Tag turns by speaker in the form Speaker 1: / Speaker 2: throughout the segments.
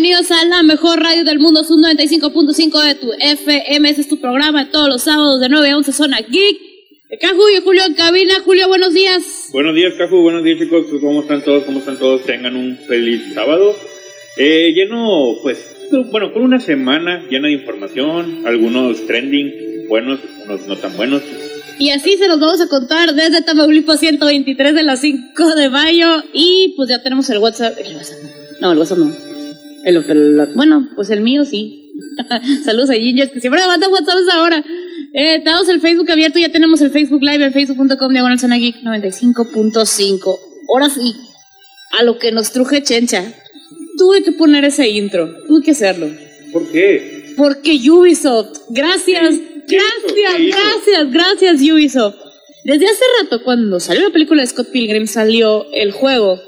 Speaker 1: bienvenidos a la mejor radio del mundo, Sub 95.5 de tu FM. Ese es tu programa todos los sábados de 9 a 11, Zona Geek. Caju y Julio en cabina. Julio, buenos días.
Speaker 2: Buenos días, Caju. Buenos días, chicos. ¿Cómo están todos? ¿Cómo están todos? Tengan un feliz sábado. Eh, lleno, pues, bueno, con una semana llena de información, algunos trending buenos, unos no tan buenos.
Speaker 1: Y así se los vamos a contar desde Tamaulipas 123 de las 5 de mayo. Y pues ya tenemos el WhatsApp. El WhatsApp no, el WhatsApp no. El, el- bueno, pues el mío sí. Saludos a Ginger, que siempre me manda WhatsApp ahora. Eh, tenemos el Facebook abierto, ya tenemos el Facebook Live en facebook.com diagonal Zona Geek 95.5. Ahora sí, a lo que nos truje Chencha. Tuve que poner ese intro, tuve que hacerlo.
Speaker 2: ¿Por qué?
Speaker 1: Porque Ubisoft, gracias, gracias, gracias, gracias Ubisoft. Desde hace rato, cuando salió la película de Scott Pilgrim, salió el juego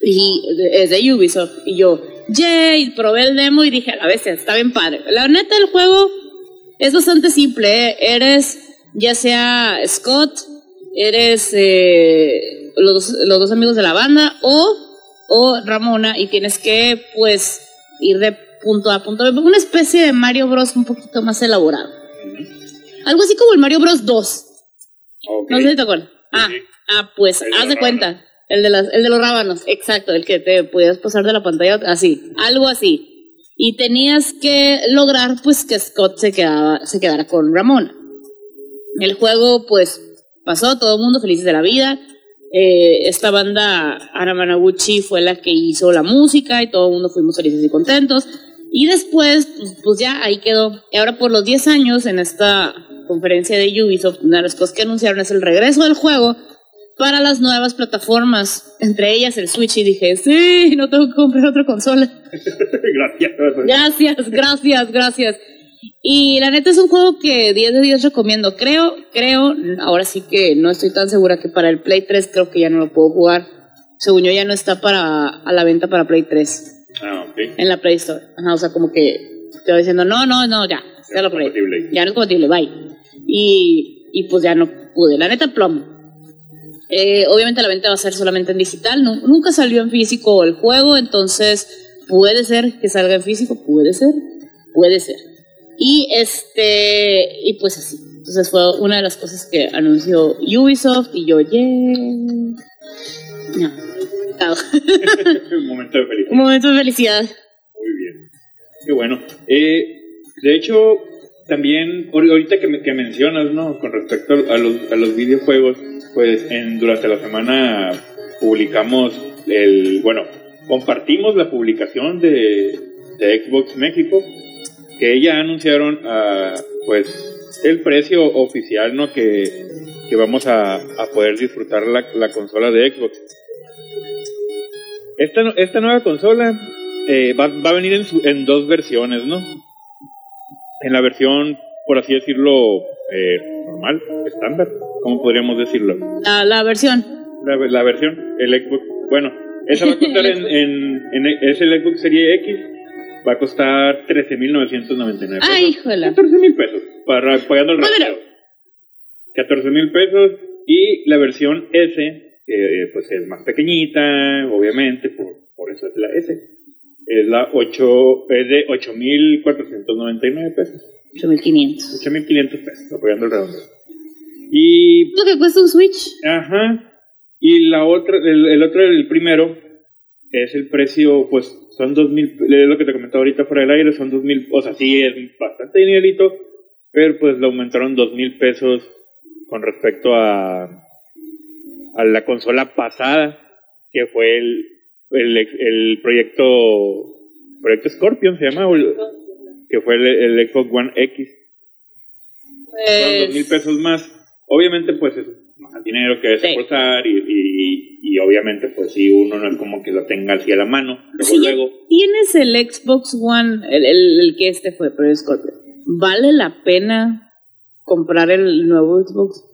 Speaker 1: y es de Ubisoft. Y yo, yay, probé el demo y dije, a la bestia, está bien padre. La neta, el juego es bastante simple. ¿eh? Eres ya sea Scott, eres eh, los, dos, los dos amigos de la banda o, o Ramona y tienes que, pues, ir de punto A punto. Una especie de Mario Bros. un poquito más elaborado. Algo así como el Mario Bros. 2.
Speaker 2: Ok.
Speaker 1: No sé si te acuerdas. Ah,
Speaker 2: sí.
Speaker 1: ah, pues haz de cuenta. El de, las, de los rábanos, exacto, el que te podías pasar de la pantalla así, algo así. Y tenías que lograr pues que Scott se, quedaba, se quedara con Ramona. El juego pues pasó, todo el mundo felices de la vida. Eh, esta banda, Ana Managuchi, fue la que hizo la música y todo el mundo fuimos felices y contentos. Y después, pues, pues ya ahí quedó. Y ahora por los 10 años, en esta conferencia de Ubisoft, una de las cosas que anunciaron es el regreso del juego para las nuevas plataformas, entre ellas el Switch. Y dije, sí, no tengo que comprar otra consola.
Speaker 2: Gracias.
Speaker 1: Gracias, gracias, gracias. Y la neta es un juego que 10 de 10 recomiendo. Creo, creo, ahora sí que no estoy tan segura que para el Play 3 creo que ya no lo puedo jugar. Según yo ya no está para a la venta para Play 3
Speaker 2: Ah, ok.
Speaker 1: en la Play Store. Ajá, o sea, como que te va diciendo, no, no, no, ya, ya lo probé.
Speaker 2: compatible.
Speaker 1: Ya no es compatible, bye. Y, y pues ya no pude. La neta, plomo. Eh, obviamente la venta va a ser solamente en digital. nu- nunca salió en físico el juego, entonces puede ser que salga en físico, puede ser, puede ser. Y este, y pues así. Entonces fue una de las cosas que anunció Ubisoft y yo, yeah. No.
Speaker 2: Un momento de felicidad.
Speaker 1: Un momento de felicidad.
Speaker 2: Muy bien. Qué bueno. Eh, de hecho, también ahor- ahorita que, me- que mencionas, ¿no? Con respecto a los, a los videojuegos, pues en, durante la semana publicamos el, bueno, compartimos la publicación de, de Xbox México, que ya anunciaron, ah, pues, el precio oficial, ¿no? Que, que vamos a, a poder disfrutar la, la consola de Xbox. Esta, esta nueva consola eh, va, va a venir en, su- en dos versiones, ¿no? En la versión, por así decirlo, eh, normal, estándar, ¿cómo podríamos decirlo?
Speaker 1: La, la versión.
Speaker 2: La, la versión, el Xbox, bueno, esa va a costar en, en, en- es el Xbox Serie X, va a costar 13.999 pesos.
Speaker 1: Ay, híjole.
Speaker 2: 14 mil pesos, para, pagando el
Speaker 1: Pues mira.
Speaker 2: rateo. 14 mil pesos y la versión S, que eh, pues es más pequeñita, obviamente, por, por eso es la S. Es la 8, es de 8.499 pesos.
Speaker 1: 8500.
Speaker 2: 8.500 pesos, apoyando el redondo. Y,
Speaker 1: ¿Lo que cuesta un Switch?
Speaker 2: ajá, y la otra, el, el otro, el primero, es el precio, pues son 2.000, es lo que te comentaba ahorita fuera del aire, son 2.000, o sea, sí es bastante dinerito, pero pues le aumentaron 2.000 pesos con respecto a, a la consola pasada, que fue el, el, el proyecto, proyecto Scorpion se llama, que fue el, el Xbox One X. Son dos mil
Speaker 1: Pues,
Speaker 2: pesos más. Obviamente, pues es más dinero que
Speaker 1: Sí.
Speaker 2: desembolsar y, y, y obviamente, pues si uno no es como que lo tenga así a la mano, luego,
Speaker 1: si
Speaker 2: luego.
Speaker 1: tienes el Xbox One, el, el, el que este fue, pero es Scorpio, ¿vale la pena comprar el nuevo Xbox?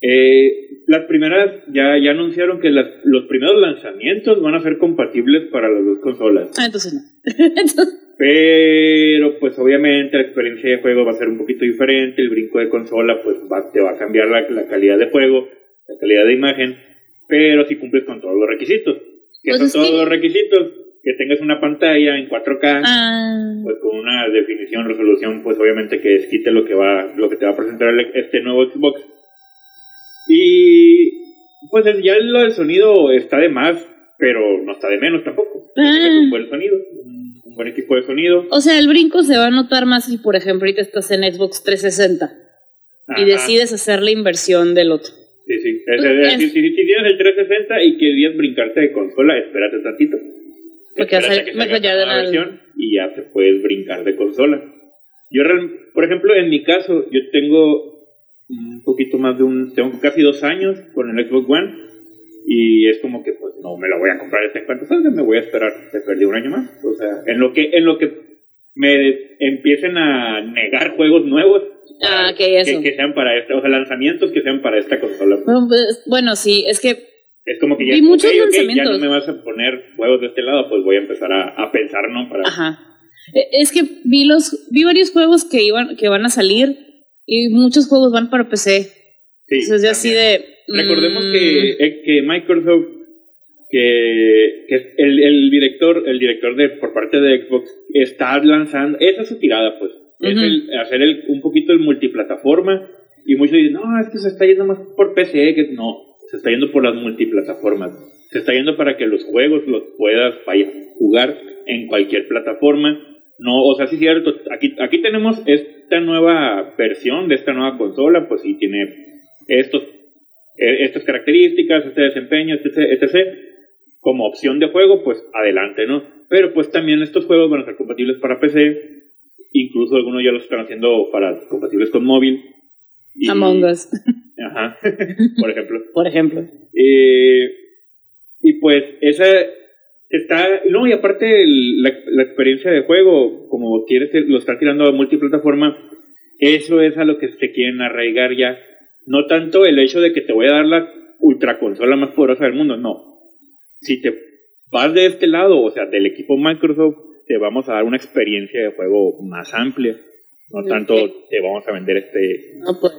Speaker 2: Eh, las primeras ya, ya anunciaron que las- los primeros lanzamientos van a ser compatibles para las dos consolas.
Speaker 1: Ah, entonces no. Entonces,
Speaker 2: Pero, pues obviamente la experiencia de juego va a ser un poquito diferente. El brinco de consola, pues va- te va a cambiar la, la calidad de juego, la calidad de imagen. Pero si cumples con todos los requisitos. ¿Qué
Speaker 1: Pues
Speaker 2: son todos
Speaker 1: que-
Speaker 2: los requisitos? que tengas una pantalla en 4K,
Speaker 1: Ah,
Speaker 2: pues con una definición, resolución, pues obviamente que desquite lo que va, lo que te va a presentar el- este nuevo Xbox. Y pues ya lo del sonido está de más, pero no está de menos tampoco.
Speaker 1: Ah.
Speaker 2: Es un buen sonido, un buen equipo de sonido.
Speaker 1: o sea, el brinco se va a notar más si, por ejemplo, ahorita estás en Xbox 360 y
Speaker 2: Ajá.
Speaker 1: decides hacer la inversión del otro.
Speaker 2: Sí, sí. Es- es-
Speaker 1: es-
Speaker 2: si, si- tienes el 360 y querías brincarte de consola, espérate tantito.
Speaker 1: Porque
Speaker 2: Espérate que
Speaker 1: mejor ya
Speaker 2: la
Speaker 1: de la-
Speaker 2: versión y ya te puedes brincar de consola. Yo, por ejemplo, en mi caso, yo tengo un poquito más de un, tengo casi dos años con el Xbox One y es como que pues no me la voy a comprar esta en cuanto salga, me voy a esperar, te perdí un año más. O sea, en lo que, en lo que me empiecen a negar juegos nuevos
Speaker 1: Ah, que eso.
Speaker 2: que, que sean para esta, o sea, lanzamientos que sean para esta consola.
Speaker 1: Bueno, pues, Bueno, sí, es que
Speaker 2: Es como que ya,
Speaker 1: Vi muchos
Speaker 2: ok, ok, ya
Speaker 1: lanzamientos.
Speaker 2: no me vas a poner juegos de este lado, pues voy a empezar a, a pensar, ¿no? Para,
Speaker 1: Ajá. Eh, Es que vi los vi varios juegos que iban que van a salir y muchos juegos van para PC.
Speaker 2: Sí,
Speaker 1: Entonces ya así de
Speaker 2: Recordemos
Speaker 1: mm,
Speaker 2: que, eh, que Microsoft, que, que el, el director, el director de por parte de Xbox, está lanzando, esa es su tirada, pues, es el, hacer el, un poquito el multiplataforma, y muchos dicen, no, es que se está yendo más por PC, que no, se está yendo por las multiplataformas, se está yendo para que los juegos los puedas vaya, jugar en cualquier plataforma, no, o sea, sí es cierto, aquí, aquí tenemos esta nueva versión de esta nueva consola, pues sí tiene estos estas características, este desempeño, etc, etc, como opción de juego, pues adelante, ¿no? Pero pues también estos juegos van a ser compatibles para PC, incluso algunos ya los están haciendo para compatibles con móvil. Y-
Speaker 1: Among Us,
Speaker 2: Ajá, por ejemplo.
Speaker 1: por ejemplo.
Speaker 2: Eh, y pues esa está, no, y aparte el- la, la experiencia de juego, como quieres, lo está tirando a multiplataforma, eso es a lo que se quieren arraigar ya. No tanto el hecho de que te voy a dar la ultra consola más poderosa del mundo, no. Si te vas de este lado, o sea, del equipo Microsoft, te vamos a dar una experiencia de juego más amplia. No tanto te vamos a vender este...
Speaker 1: No pues.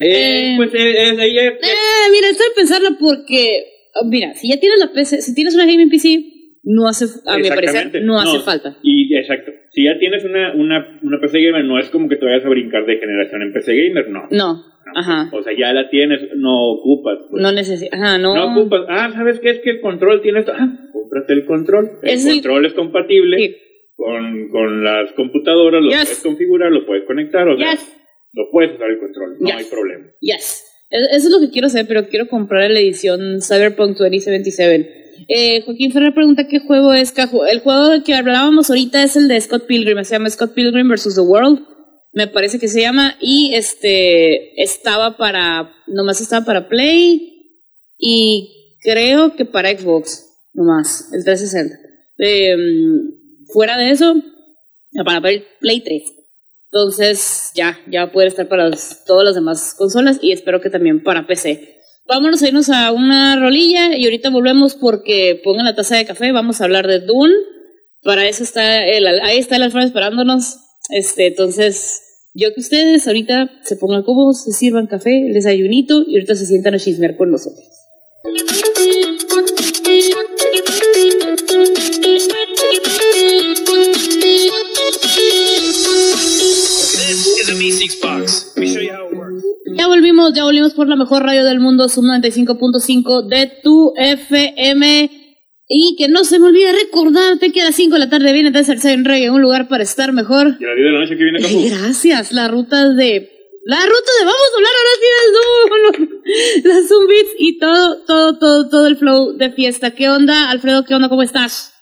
Speaker 2: Eh,
Speaker 1: Eh,
Speaker 2: pues eh, eh,
Speaker 1: Eh, mira, estoy pensarlo porque ah, mira, si ya tienes la PC, si tienes una gaming PC, no hace a mi parecer no hace falta.
Speaker 2: Y exacto. Si ya tienes una, una, una PC gamer, no es como que te vayas a brincar de generación en PC gamer, no.
Speaker 1: No,
Speaker 2: No,
Speaker 1: ajá.
Speaker 2: O sea, ya la tienes, no ocupas. pues.
Speaker 1: No necesitas, ajá, no.
Speaker 2: No ocupas. Ah, ¿sabes qué? Es que el control tiene esto. Ah, cómprate el control. El
Speaker 1: Es el-
Speaker 2: control es compatible
Speaker 1: Sí.
Speaker 2: con, con las computadoras, lo
Speaker 1: Yes.
Speaker 2: puedes configurar, lo puedes conectar, o sea,
Speaker 1: Yes.
Speaker 2: lo puedes usar el control, no
Speaker 1: Yes.
Speaker 2: hay problema.
Speaker 1: Yes. Es- Eso es lo que quiero hacer, pero quiero comprar la edición Cyberpunk 2077. Eh, Joaquín Ferrer pregunta qué juego es. El juego del que hablábamos ahorita es el de Scott Pilgrim. Se llama Scott Pilgrim vs. The World. Me parece que se llama. Y este estaba para. Nomás estaba para Play. Y creo que para Xbox. Nomás. El 360. Eh, fuera de eso. Para Play Play 3. Entonces, ya, ya va a poder estar para todas las demás consolas y espero que también para PC. Vámonos a irnos a una rolilla y ahorita volvemos porque pongan la taza de café, vamos a hablar de Dune. Para eso está el, ahí está el Alfredo esperándonos. Este, entonces, yo que ustedes ahorita se pongan cómodos, se sirvan café, el desayunito y ahorita se sientan a chismear con nosotros. Ya volvimos, ya volvimos por la mejor radio del mundo, Sub 95.5 de tu FM. Y que no se me olvide recordarte que a las 5 de la tarde viene Tercer en Reggae, un lugar para estar mejor.
Speaker 2: Y a las 10 de la noche que viene Capu.
Speaker 1: Gracias, la ruta de. La ruta de. Vamos a hablar ahora sí de Zoom. Las Zoom Beats y todo, todo, todo, todo el flow de fiesta. ¿Qué onda, Alfredo? ¿Qué onda? ¿Cómo estás?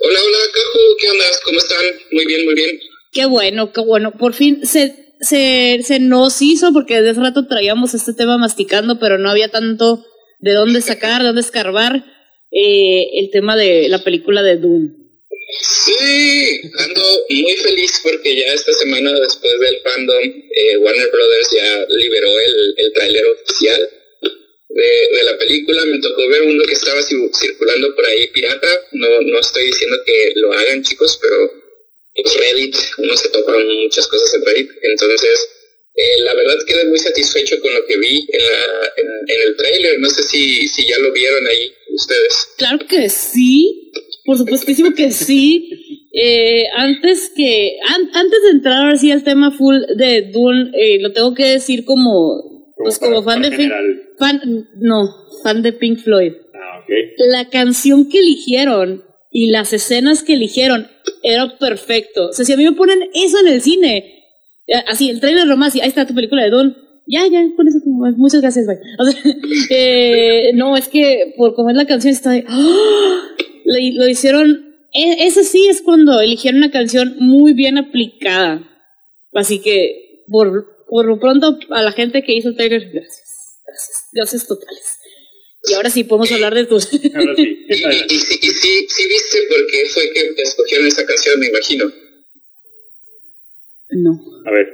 Speaker 3: Hola, hola, Caju, ¿qué onda? ¿Cómo están? Muy bien, muy bien.
Speaker 1: Qué bueno, qué bueno. Por fin se, se, se nos hizo porque desde hace rato traíamos este tema masticando, pero no había tanto de dónde sacar, de dónde escarbar eh, el tema de la película de Dune.
Speaker 3: Sí, ando muy feliz porque ya esta semana después del fandom, eh, Warner Brothers ya liberó el, el tráiler oficial de, de la película. Me tocó ver uno que estaba ci- circulando por ahí pirata. No, no estoy diciendo que lo hagan, chicos, pero Reddit, uno se topa muchas cosas en Reddit. Entonces, eh, la verdad quedé muy satisfecho con lo que vi en, la, en, en el tráiler. No sé si, si ya lo vieron ahí ustedes.
Speaker 1: Claro que sí, por supuestísimo que sí. Eh, antes que an- antes de entrar ahora sí al tema full de Dune, eh, lo tengo que decir como pues como fan de Pink, fan no fan de Pink Floyd.
Speaker 2: Ah, ok.
Speaker 1: La canción que eligieron y las escenas que eligieron era perfecto. O sea, si a mí me ponen eso en el cine, eh, así el trailer nomás, ahí está tu película de Dune. Ya, ya, con eso, muchas gracias, bye. Eh, no, es que por como es la canción está de, ¡ah! lo, lo hicieron, e- ese sí es cuando eligieron una canción muy bien aplicada. Así que, por, por lo pronto, a la gente que hizo el trailer, gracias. Gracias, gracias totales. Y ahora sí podemos hablar de tus...
Speaker 2: Ahora sí.
Speaker 3: Y, y, sí- y sí, sí viste por qué fue que escogieron esa canción, me imagino.
Speaker 1: no.
Speaker 2: A ver.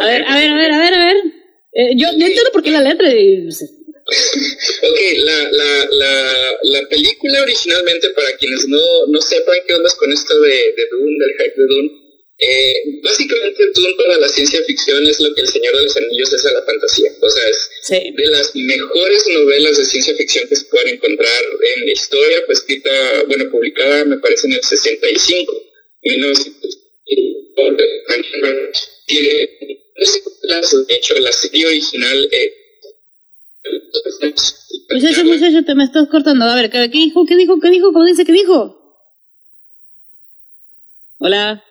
Speaker 1: A ver, a ver, a ver, a ver, a ver. Eh, yo, yo entiendo por qué la letra. y-
Speaker 3: Ok, la, la, la, la película originalmente, para quienes no, no sepan qué onda con esto de, de Dune, del hype de Dune, eh, básicamente Dune para la ciencia ficción es lo que El Señor de los Anillos es a la fantasía. O sea, es
Speaker 1: Sí.
Speaker 3: de las mejores novelas de ciencia ficción que se pueden encontrar en la historia, pues escrita, bueno, publicada me parece en el 65, 1965, por Frank Herbert. Tiene de hecho, la serie original... Eh,
Speaker 1: Muchacho, muchacho, te me estás cortando. A ver, ¿qué, qué dijo? ¿Qué dijo? ¿Qué dijo? ¿Cómo dice? ¿Qué dijo? Hola.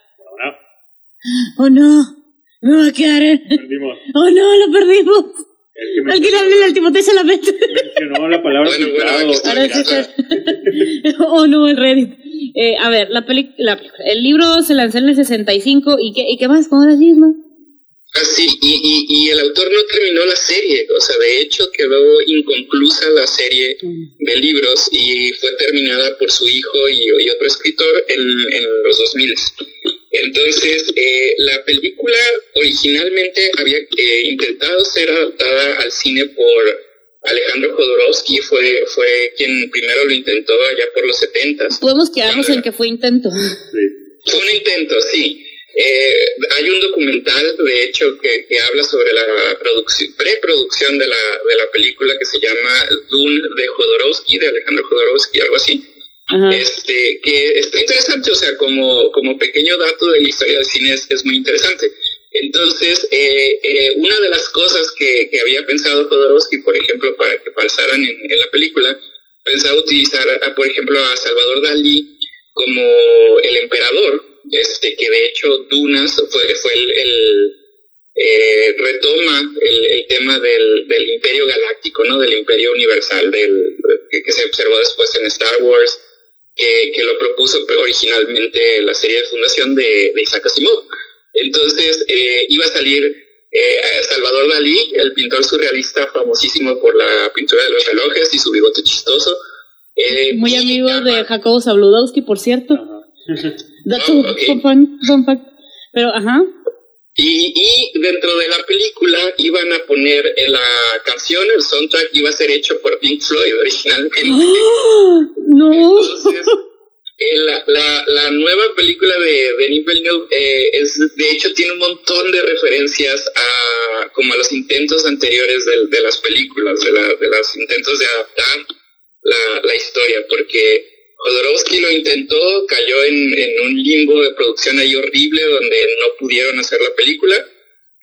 Speaker 1: Oh no. Me va a quedar. en-
Speaker 2: perdimos.
Speaker 1: Oh no, lo perdimos.
Speaker 2: El que
Speaker 1: Alguien hable al Timoteo Chalamet.
Speaker 2: mencionó la palabra
Speaker 3: Bueno, bueno,
Speaker 2: filtrado.
Speaker 3: aquí está.
Speaker 1: Ahora sí está. Oh no, el Reddit. Eh, a ver, la peli la película. El libro se lanzó en el 65. ¿Y qué, y qué más? ¿Cómo decís, no?
Speaker 3: Ah, sí, y, y, y el autor no terminó la serie, o sea, de hecho quedó inconclusa la serie de libros y fue terminada por su hijo y, y otro escritor en, en los 2000. Entonces, eh, la película originalmente había eh, intentado ser adaptada al cine por Alejandro Jodorowsky, fue, fue quien primero lo intentó allá por los 70
Speaker 1: Podemos quedarnos en que fue intento.
Speaker 2: Sí.
Speaker 3: fue un intento, sí. Eh, hay un documental, de hecho, que, que habla sobre la producción, preproducción de la, de la película que se llama Dune de Jodorowsky, de Alejandro Jodorowsky, algo así. Este, que está interesante, o sea, como, como pequeño dato de la historia del cine es, muy interesante. Entonces, eh, eh, una de las cosas que, que había pensado Jodorowsky, por ejemplo, para que pasaran en, la película, pensaba utilizar, a, por ejemplo, a Salvador Dalí como el emperador, este, que de hecho Dunas fue, fue el, el, eh, retoma el, el tema del, del imperio galáctico, ¿no? Del imperio universal, del, que se observó después en Star Wars, que, que lo propuso originalmente la serie de fundación de, de Isaac Asimov. Entonces eh, iba a salir eh, Salvador Dalí, el pintor surrealista famosísimo por la pintura de los relojes y su bigote chistoso. Eh,
Speaker 1: Muy amigo de Jacobo Zabludowski, por cierto. Fun fun fact. Pero, ajá.
Speaker 3: Y, y dentro de la película iban a poner la canción, el soundtrack iba a ser hecho por Pink Floyd originalmente.
Speaker 1: No.
Speaker 3: Entonces, eh, la, la, la nueva película de Denis Villeneuve eh, es, de hecho tiene un montón de referencias a como a los intentos anteriores del- de, las películas, de, la, de los intentos de adaptar la, la historia, porque Jodorowsky lo intentó, cayó en, en un limbo de producción ahí horrible donde no pudieron hacer la película.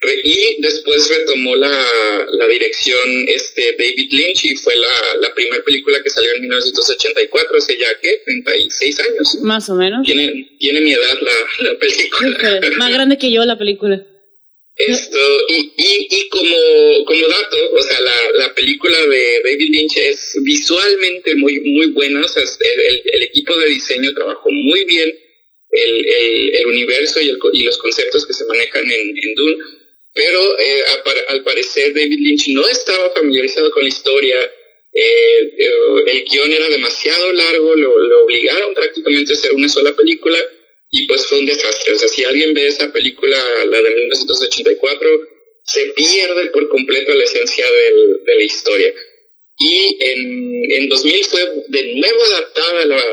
Speaker 3: Re- y después retomó la, la dirección este David Lynch y fue la, la primera película que salió en 1984, hace ya que 36 años.
Speaker 1: Más o menos.
Speaker 3: Tiene, tiene mi edad la, la película.
Speaker 1: Más grande que yo la película.
Speaker 3: Esto, y, y, y como, como dato, o sea, la, la película de David Lynch es visualmente muy, muy buena, o sea, el, el- equipo de diseño trabajó muy bien el, el, universo y, el y los conceptos que se manejan en, en Dune, pero eh, al parecer David Lynch no estaba familiarizado con la historia, eh, eh, el guion era demasiado largo, lo, lo obligaron prácticamente a hacer una sola película y pues fue un desastre. O sea, si alguien ve esa película, la de 1984, se pierde por completo la esencia del- de la historia. Y en, en 2000 fue de nuevo adaptada la,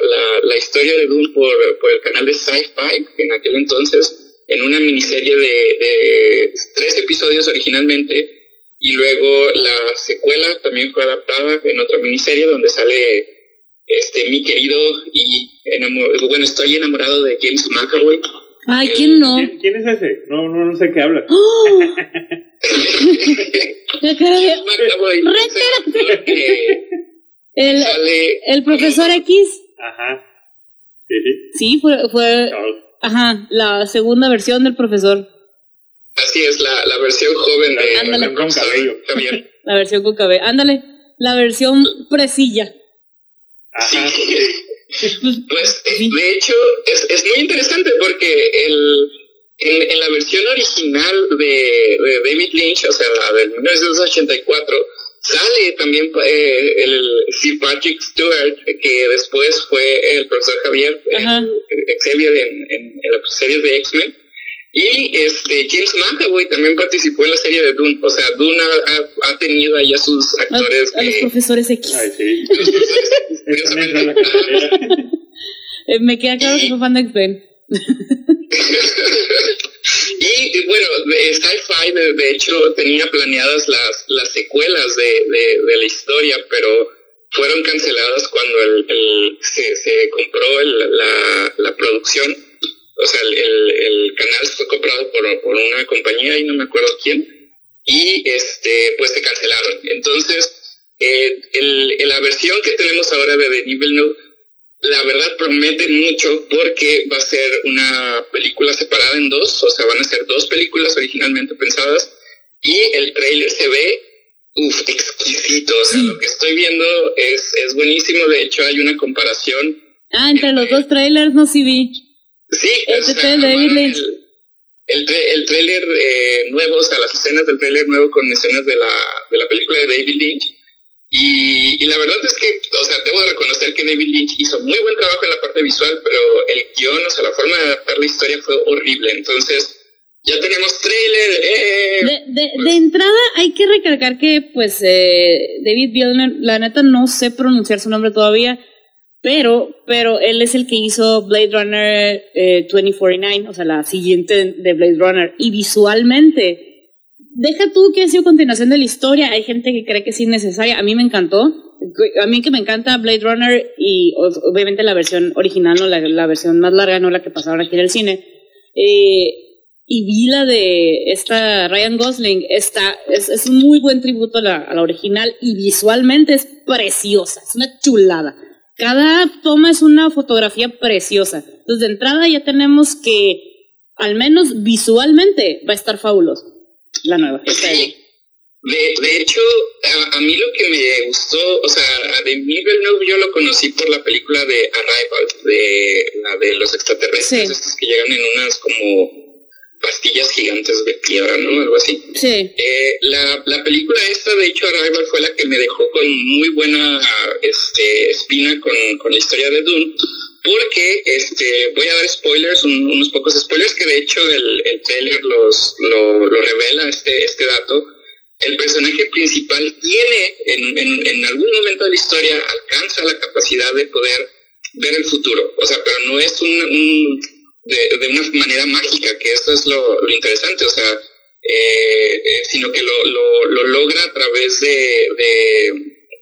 Speaker 3: la, historia de Dune por, por el canal de Sci-Fi en aquel entonces, en una miniserie de, de tres episodios originalmente, y luego la secuela también fue adaptada en otra miniserie donde sale este, mi querido y enamorado, bueno, estoy enamorado de James McAvoy.
Speaker 1: Ay, ¿quién no?
Speaker 2: ¿Quién, quién es ese? No, no, no sé qué hablas.
Speaker 1: ¡Oh! De-
Speaker 3: McAvoy,
Speaker 1: el,
Speaker 3: sale
Speaker 1: el profesor X,
Speaker 2: Ajá. Sí, sí.
Speaker 1: sí, fue, fue,
Speaker 2: Charles.
Speaker 1: ajá, la segunda versión del profesor,
Speaker 3: Así es, la, la versión joven de
Speaker 1: Ándale.
Speaker 2: versión con cabello.
Speaker 3: Javier.
Speaker 1: la versión con cabello. Ándale, la versión presilla.
Speaker 2: Ajá.
Speaker 1: Pues,
Speaker 3: Pues eh, de hecho es, es muy interesante porque el, en, en la versión original de, de David Lynch, o sea, la del 1984, sale también eh, el Sir Patrick Stewart, que después fue el profesor Javier eh, Xavier en, en, en las series de X-Men. Y este James McAvoy también participó en la serie de Dune. O sea, Dune ha, ha- ha tenido ahí a sus actores
Speaker 1: a los
Speaker 3: que-
Speaker 1: profesores X.
Speaker 2: Ay, sí.
Speaker 1: me queda claro que fue fan de X-Men.
Speaker 3: Y bueno, de Sci-Fi de, de hecho tenía planeadas las, las secuelas de, de, de la historia, pero fueron canceladas cuando el, el- se, se compró el- la, la producción. O sea, el, el, el canal fue comprado por, por una compañía y no me acuerdo quién. Y este, pues se cancelaron. Entonces, eh, el, la versión que tenemos ahora de Denis Villeneuve la verdad promete mucho porque va a ser una película separada en dos, o sea, van a ser dos películas originalmente pensadas y el trailer se ve, uff, exquisito, o sea,
Speaker 1: Sí.
Speaker 3: lo que estoy viendo es, es buenísimo, de hecho hay una comparación,
Speaker 1: Ah, entre los dos trailers no sí vi.
Speaker 3: Sí, o sea,
Speaker 1: trailer Lynch.
Speaker 3: el, el, tra- el trailer eh, nuevo, o sea, las escenas del trailer nuevo con escenas de la, de la película de David Lynch. Y, y la verdad es que, o sea, debo de reconocer que David Lynch hizo muy buen trabajo en la parte visual, pero el guion, o sea, la forma de adaptar la historia fue horrible. Entonces, ya tenemos trailer. ¡eh!
Speaker 1: De, de, de entrada hay que recalcar que pues eh, David Villeneuve, la neta no sé pronunciar su nombre todavía, pero, pero él es el que hizo Blade Runner eh, 2049, o sea, la siguiente de Blade Runner, y visualmente, deja tú que ha sido continuación de la historia, hay gente que cree que es innecesaria, a mí me encantó, a mí que me encanta Blade Runner y obviamente la versión original, no la, la versión más larga, no la que pasaron aquí en el cine, eh, y vi la de esta Ryan Gosling, está, es, es un muy buen tributo a la, a la original y visualmente es preciosa, es una chulada. Cada toma es una fotografía preciosa. Entonces, de entrada ya tenemos que, al menos visualmente, va a estar fabuloso. La nueva. esta de-
Speaker 3: Sí. De, de hecho, a, a mí lo que me gustó, o sea, a Denis Villeneuve yo lo conocí por la película de Arrival, de la de los extraterrestres,
Speaker 1: Sí.
Speaker 3: estos que llegan en unas como pastillas gigantes de piedra, ¿no? Algo así.
Speaker 1: Sí.
Speaker 3: Eh, la, la película esta, de hecho, Arrival fue la que me dejó con muy buena este, espina con, con la historia de Dune, porque este, voy a dar spoilers, un- unos pocos spoilers, que de hecho el, el trailer los, lo, lo revela este, este dato. El personaje principal tiene, en, en, en algún momento de la historia, alcanza la capacidad de poder ver el futuro. O sea, pero no es un, un- de, de una manera mágica, que eso es lo, lo interesante. O sea, eh, eh, sino que lo, lo, lo logra a través de, de,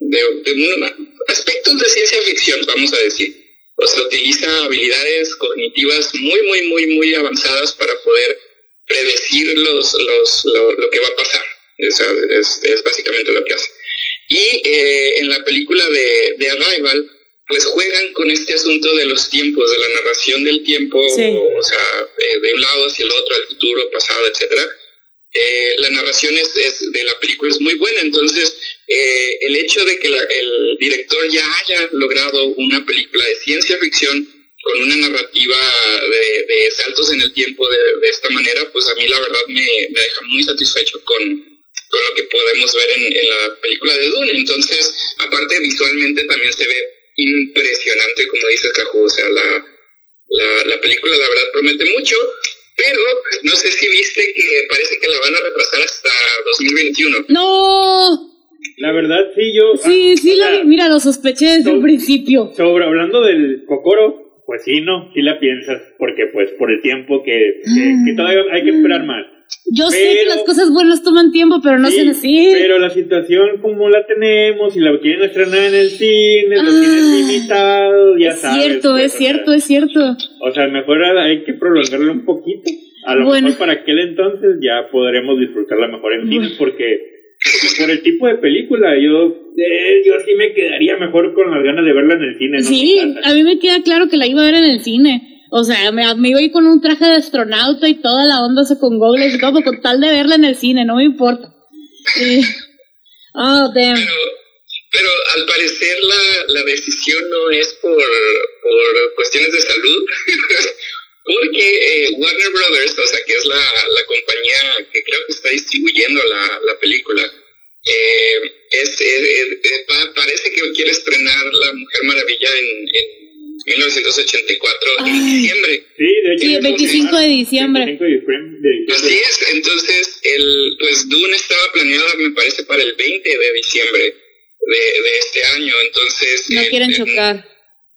Speaker 3: de, aspectos de ciencia ficción, vamos a decir. O sea, utiliza habilidades cognitivas muy, muy, muy, muy avanzadas para poder predecir los, los, lo, lo que va a pasar. Sea, es, es básicamente lo que hace. Y eh, en la película de, de Arrival, pues juegan con este asunto de los tiempos, de la narración del tiempo,
Speaker 1: Sí.
Speaker 3: o sea, de un lado hacia el otro, al futuro, pasado, etcétera. Eh, la narración es, es- de la película es muy buena, entonces eh, el hecho de que la- el director ya haya logrado una película de ciencia ficción con una narrativa de, de saltos en el tiempo de, de esta manera, pues a mí la verdad me, me deja muy satisfecho con, con lo que podemos ver en, en la película de Dune. Entonces, aparte visualmente también se ve impresionante, como dice Caju, o sea, la, la, la película la verdad promete mucho, pero no sé si viste que parece que la van a retrasar hasta 2021.
Speaker 1: ¡No!
Speaker 2: La verdad, sí, yo.
Speaker 1: Sí,
Speaker 2: ah,
Speaker 1: sí, la. Mira, lo sospeché desde un principio.
Speaker 2: Sobre, hablando del Cocoro, pues sí, no, sí la piensas, porque pues por el tiempo que, que, que todavía hay que esperar más.
Speaker 1: Yo sé que
Speaker 2: Pero-
Speaker 1: las cosas buenas toman tiempo, pero no
Speaker 2: Sí,
Speaker 1: sean así.
Speaker 2: Pero la situación como la tenemos y la quieren estrenar en el cine, los
Speaker 1: Ah,
Speaker 2: cines limitados, ya
Speaker 1: es
Speaker 2: sabes.
Speaker 1: cierto, es cierto, es cierto.
Speaker 2: O sea, mejor hay que prolongarlo un poquito. A lo
Speaker 1: Bueno.
Speaker 2: mejor para aquel entonces ya podremos disfrutarla mejor en cines
Speaker 1: Bueno.
Speaker 2: porque por el tipo de película yo eh, yo sí me quedaría mejor con las ganas de verla en el cine. no
Speaker 1: Sí, a mí me queda claro que la iba a ver en el cine. O sea, me, me iba a con un traje de astronauta y toda la onda, o sea, con goggles y todo, con tal de verla en el cine, no me importa. Sí. Oh, damn.
Speaker 3: Pero, pero al parecer la, la decisión no es por, por cuestiones de salud, porque eh, Warner Brothers, o sea, que es la, la compañía que creo que está distribuyendo la, la película, eh, es, es- es- pa- parece que quiere estrenar La Mujer Maravilla en, en 1984 en
Speaker 1: Ay.
Speaker 3: diciembre.
Speaker 2: Sí, de hecho.
Speaker 1: Sí, el 25 de diciembre.
Speaker 2: 25 de diciembre. de
Speaker 3: Así
Speaker 2: diciembre.
Speaker 3: es, entonces el pues Dune estaba planeada me parece para el 20 de diciembre de, de este año, entonces
Speaker 1: No
Speaker 3: eh,
Speaker 1: quieren
Speaker 3: eh,
Speaker 1: chocar.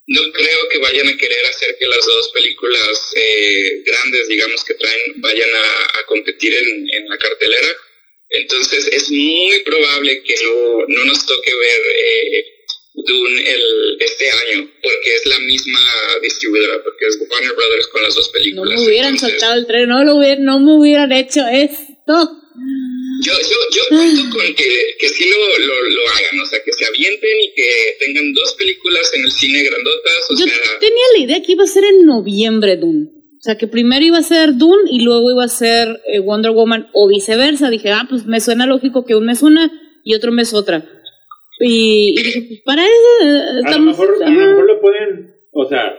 Speaker 3: no creo que vayan a querer hacer que las dos películas eh, grandes, digamos, que traen, vayan a, a competir en, en la cartelera. Entonces es muy probable que no, no nos toque ver eh, Dune el, este año, porque es la misma distribuidora, porque es Warner Brothers con las dos
Speaker 1: No
Speaker 3: películas.
Speaker 1: me hubieran
Speaker 3: Entonces,
Speaker 1: soltado el tren, no, lo hubieran, no me hubieran hecho esto.
Speaker 3: Yo, yo, yo cuento con que, que sí lo, lo, lo hagan, o sea, que se avienten y que tengan dos películas en el cine grandotas, o
Speaker 1: Yo
Speaker 3: sea,
Speaker 1: tenía la idea que iba a ser en noviembre Dune. O sea, que primero iba a ser Dune y luego iba a ser eh, Wonder Woman o viceversa. Dije, ah, pues me suena lógico que un mes una y otro mes otra. Y, y dije, pues para eso eh,
Speaker 2: A lo,
Speaker 1: estamos...
Speaker 2: mejor, a lo mejor lo pueden, o sea,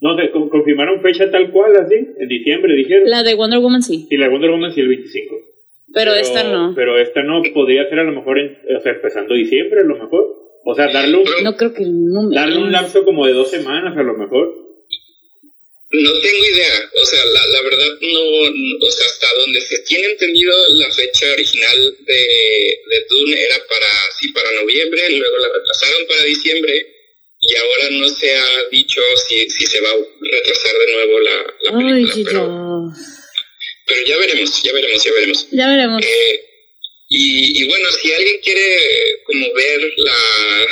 Speaker 2: no sé, con- confirmaron fecha tal cual, así, en diciembre dijeron.
Speaker 1: La de Wonder Woman sí,
Speaker 2: Y la Wonder Woman sí el 25.
Speaker 1: pero, esta no.
Speaker 2: Pero esta no, podría ser a lo mejor, en- o sea, empezando diciembre a lo mejor. O sea, darle un,
Speaker 1: No creo que
Speaker 2: darle un lapso como de dos semanas a lo mejor.
Speaker 3: No tengo idea, o sea, la, la verdad no, no- o sea, hasta donde se tiene entendido la fecha original de, de Dune era para, sí, para noviembre, luego la retrasaron para diciembre y ahora no se ha dicho si, si se va a retrasar de nuevo la, la
Speaker 1: Ay,
Speaker 3: película, pero,
Speaker 1: Dios.
Speaker 3: pero ya veremos, ya veremos, ya veremos.
Speaker 1: Ya veremos.
Speaker 3: Eh, y, y bueno, si alguien quiere como ver la,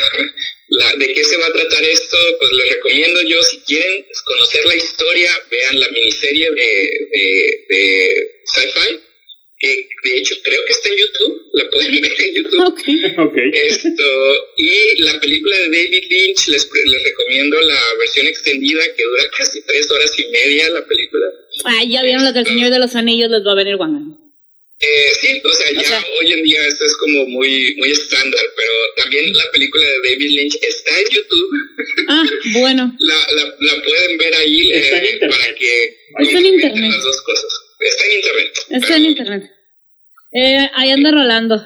Speaker 3: la de qué se va a tratar esto, pues les recomiendo yo, si quieren conocer la historia, vean la miniserie de, de, de Sci-Fi, que de hecho creo que está en YouTube, la pueden ver en YouTube.
Speaker 1: Ok.
Speaker 2: Ok.
Speaker 3: Esto, y la película de David Lynch, les, les recomiendo la versión extendida que dura casi tres horas y media la película.
Speaker 1: Ah, ya vieron la del Señor de los Anillos, les va a venir Wanda.
Speaker 3: Eh, sí, o sea, ya
Speaker 1: O sea-
Speaker 3: hoy en día esto es como muy, muy estándar, pero también la película de David Lynch está en YouTube,
Speaker 1: Ah, bueno.
Speaker 3: la, la, la pueden ver ahí eh,
Speaker 2: Está en internet.
Speaker 3: para que
Speaker 1: Está en internet.
Speaker 3: las dos cosas. Está en internet.
Speaker 1: Está
Speaker 3: pero
Speaker 1: en internet. Eh, ahí anda rolando.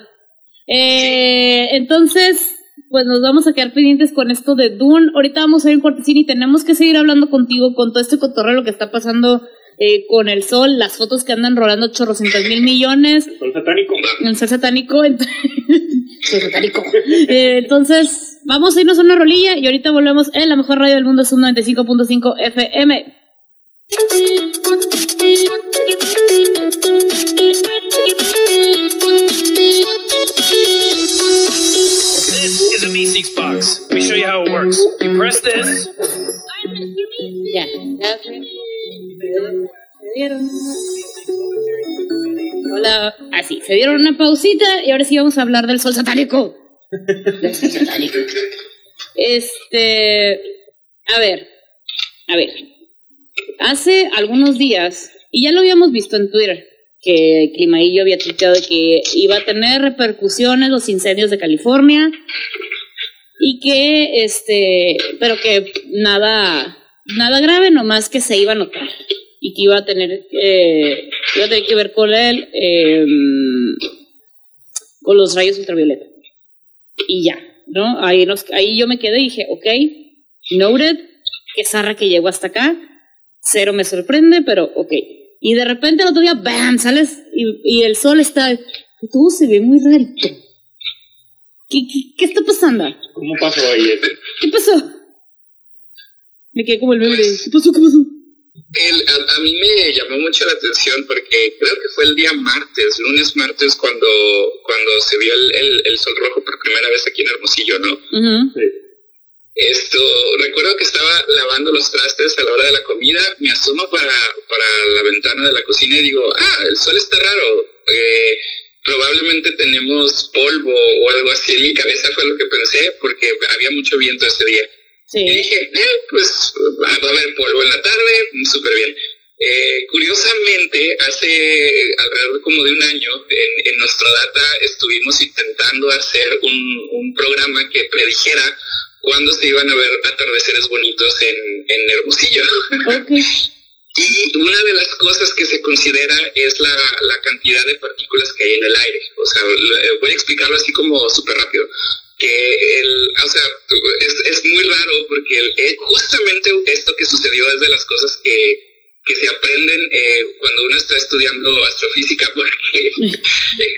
Speaker 1: Eh, entonces, pues nos vamos a quedar pendientes con esto de Dune. Ahorita vamos a ir en cortesín y tenemos que seguir hablando contigo con todo este cotorreo lo que está pasando eh, con el sol, las fotos que andan rolando chorrocientos mil millones,
Speaker 2: Sol satánico.
Speaker 1: el ser satánico. ent- Soy satánico. Eh, entonces, vamos a irnos a una rolilla y ahorita volvemos en la mejor radio del mundo, Sub 95.5 FM.
Speaker 4: This is a Mi-Six box. Let me show you how it works. You press this.
Speaker 1: Ya, Hola, así, se dieron una pausita y ahora sí vamos a hablar del sol satánico. Del sol satánico. Este, a ver, a ver. Hace algunos días, y ya lo habíamos visto en Twitter, que Climaillo había tuiteado que iba a tener repercusiones los incendios de California y que este pero que nada nada grave nomás que se iba a notar y que iba a tener eh, iba a tener que ver con él eh, con los rayos ultravioleta y ya no ahí nos, ahí yo me quedé y dije ok noted que zarra que llegó hasta acá cero me sorprende pero ok y de repente el otro día bam sales y, y el sol está todo se ve muy rarito ¿Qué, qué, qué está pasando?
Speaker 2: ¿Cómo pasó ahí?
Speaker 1: ¿Qué pasó? Me quedé como el meme de, ¿qué pasó? ¿Qué pasó?
Speaker 3: El, a, a mí me llamó mucho la atención porque creo que fue el día martes, lunes martes, cuando, cuando se vio el, el- el sol rojo por primera vez aquí en Hermosillo, ¿no?
Speaker 2: Sí.
Speaker 3: Esto, recuerdo que estaba lavando los trastes a la hora de la comida, me asomo para, para la ventana de la cocina y digo, ah, el sol está raro, eh, probablemente tenemos polvo o algo así en mi cabeza fue lo que pensé porque había mucho viento ese día. Y
Speaker 1: Sí.
Speaker 3: dije, eh, pues va a haber polvo en la tarde, súper bien. Eh, curiosamente, hace alrededor como de un año, en, en nuestro data estuvimos intentando hacer un, un programa que predijera cuándo se iban a ver atardeceres bonitos en, en Hermosillo.
Speaker 1: Ok.
Speaker 3: Y una de las cosas que se considera es la, la cantidad de partículas que hay en el aire. O sea, eh, voy a explicarlo así como súper rápido. Que el, o sea, es, es muy raro porque eh, justamente esto que sucedió es de las cosas que, que se aprenden eh, cuando uno está estudiando astrofísica porque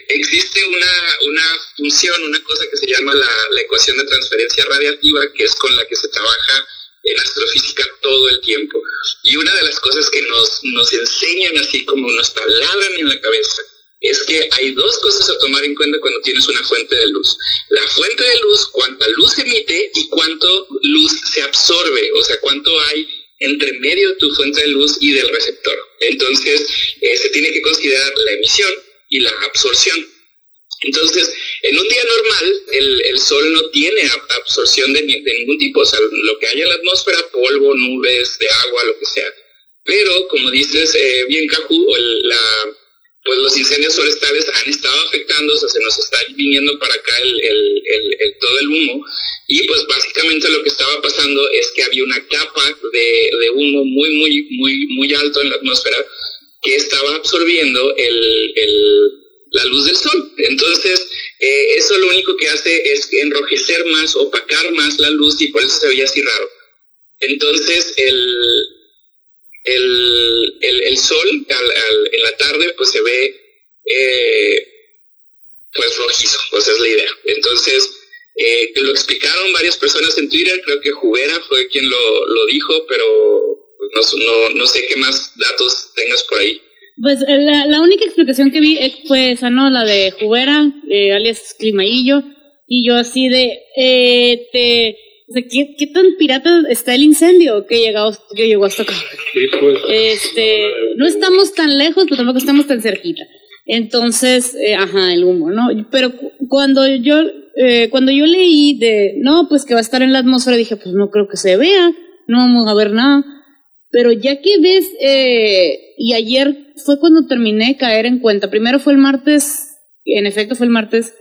Speaker 3: existe una, una función, una cosa que se llama la, la ecuación de transferencia radiativa, que es con la que se trabaja en astrofísica todo el tiempo. Y una de las cosas que nos, nos enseñan así como nos taladran en la cabeza es que hay dos cosas a tomar en cuenta cuando tienes una fuente de luz. La fuente de luz, cuánta luz emite y cuánto luz se absorbe, o sea, cuánto hay entre medio de tu fuente de luz y del receptor. Entonces, eh, se tiene que considerar la emisión y la absorción. Entonces, en un día normal, el, sol no tiene ab- absorción de, de ningún tipo, o sea, lo que hay en la atmósfera, polvo, nubes, de agua, lo que sea. Pero, como dices eh, bien, Caju, el- la, pues los incendios forestales han estado afectando, o sea, se nos está viniendo para acá el, el- el- todo el humo. Y pues básicamente lo que estaba pasando es que había una capa de, de humo muy, muy, muy, muy alto en la atmósfera que estaba absorbiendo la luz del sol. Entonces, eh, eso lo único que hace es enrojecer más, opacar más la luz y por eso se veía así raro. Entonces, el, el, el, sol al- en la tarde pues se ve eh, pues rojizo, pues es la idea. Entonces, eh, lo explicaron varias personas en Twitter, creo que Jubera fue quien lo, lo dijo, pero pues, no, no, no sé qué más datos tengas por ahí.
Speaker 1: Pues eh, la, la única explicación que vi eh, fue esa, ¿no? La de Jubera, eh, alias Climaillo, y yo así de, eh, te, o sea, ¿qué, ¿qué tan pirata está el incendio que, llegado, que llegó hasta acá?
Speaker 2: Sí, pues.
Speaker 1: Este, no estamos tan lejos, pero tampoco estamos tan cerquita. Entonces, eh, ajá, el humo, ¿no? Pero cu- cuando yo, eh, cuando yo leí de, no, pues que va a estar en la atmósfera, dije, pues no creo que se vea, no vamos a ver nada. Pero ya que ves, eh, y ayer fue cuando terminé de caer en cuenta, primero fue el martes, en efecto fue el martes,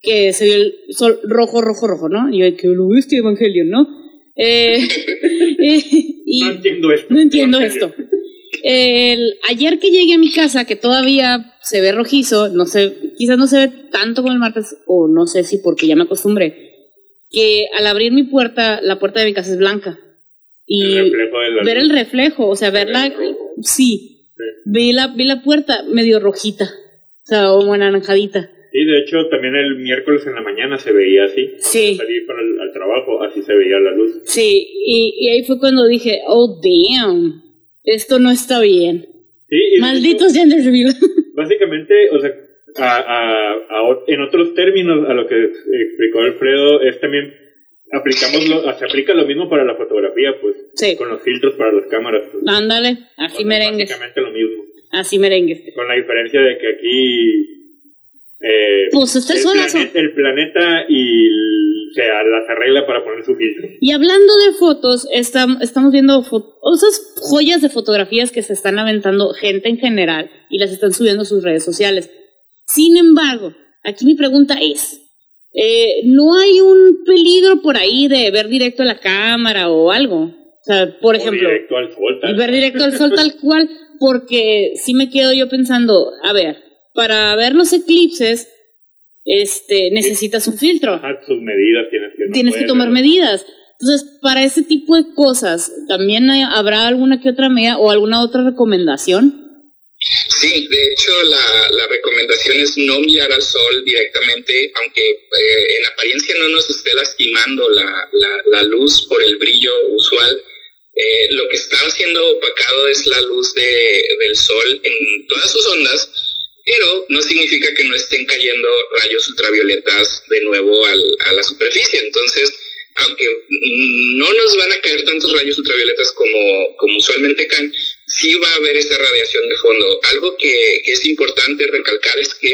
Speaker 1: que se vio el sol rojo, rojo, rojo, ¿no? Y yo, que lo viste, Evangelio, ¿no? Eh, y,
Speaker 2: No entiendo esto.
Speaker 1: no entiendo esto. El, ayer que llegué a mi casa, que todavía se ve rojizo, no sé, quizás no se ve tanto como el martes, o no sé si porque ya me acostumbré, que al abrir mi puerta, la puerta de mi casa es blanca. Y
Speaker 2: El
Speaker 1: ver el reflejo, o sea, verla, Sí. vi la, vi la puerta medio rojita, o sea, o anaranjadita.
Speaker 2: Sí, de hecho, también el miércoles en la mañana se veía así.
Speaker 1: Sí.
Speaker 2: Salí para el al trabajo, así se veía la luz.
Speaker 1: Sí, y, y ahí fue cuando dije, oh, damn, esto no está bien.
Speaker 2: Sí,
Speaker 1: Malditos gender reveal.
Speaker 2: hecho, Básicamente, o sea, a, a- en otros términos, a lo que explicó Alfredo, es también, aplicamos lo, se aplica lo mismo para la fotografía, pues,
Speaker 1: Sí.
Speaker 2: con los filtros para las cámaras. pues.
Speaker 1: Ándale, así
Speaker 2: O sea,
Speaker 1: merengues.
Speaker 2: Básicamente lo mismo.
Speaker 1: Así merengues.
Speaker 2: Con la diferencia de que aquí. Eh,
Speaker 1: Pues
Speaker 2: el,
Speaker 1: solazo.
Speaker 2: plane- el planeta y el- se las arregla para poner su filtro.
Speaker 1: Y hablando de fotos, estam- estamos viendo esas joyas de fotografías que se están aventando gente en general y las están subiendo a sus redes sociales. Sin embargo, aquí mi pregunta es, eh, ¿no hay un peligro por ahí de ver directo a la cámara o algo? O sea, por
Speaker 2: O
Speaker 1: ejemplo,
Speaker 2: directo al sol. tal.
Speaker 1: ver directo al sol tal cual, porque sí me quedo yo pensando, a ver, para ver los eclipses, este, necesitas un filtro.
Speaker 2: Medidas tienes que. no
Speaker 1: tienes que
Speaker 2: puedes
Speaker 1: tomar
Speaker 2: ver.
Speaker 1: medidas. Entonces, para ese tipo de cosas, ¿también hay- habrá alguna que otra medida o alguna otra recomendación?
Speaker 3: Sí, de hecho la, la recomendación es no mirar al sol directamente, aunque eh, en apariencia no nos esté lastimando la, la, la luz por el brillo usual. eh, lo que está siendo opacado es la luz de, del sol en todas sus ondas, pero no significa que no estén cayendo rayos ultravioletas de nuevo al, a la superficie. Entonces, aunque no nos van a caer tantos rayos ultravioletas como, usualmente caen, sí va a haber esa radiación de fondo. Algo que, es importante recalcar es que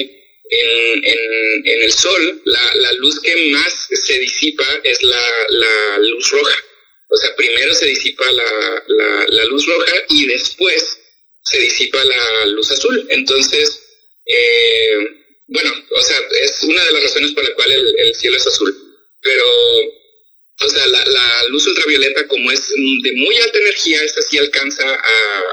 Speaker 3: en, el sol la, luz que más se disipa es la, luz roja. O sea, primero se disipa la, luz roja y después se disipa la luz azul. Entonces, eh, bueno, o sea, es una de las razones por la cual el, el cielo es azul. Pero o sea, la, luz ultravioleta, como es de muy alta energía, esta sí alcanza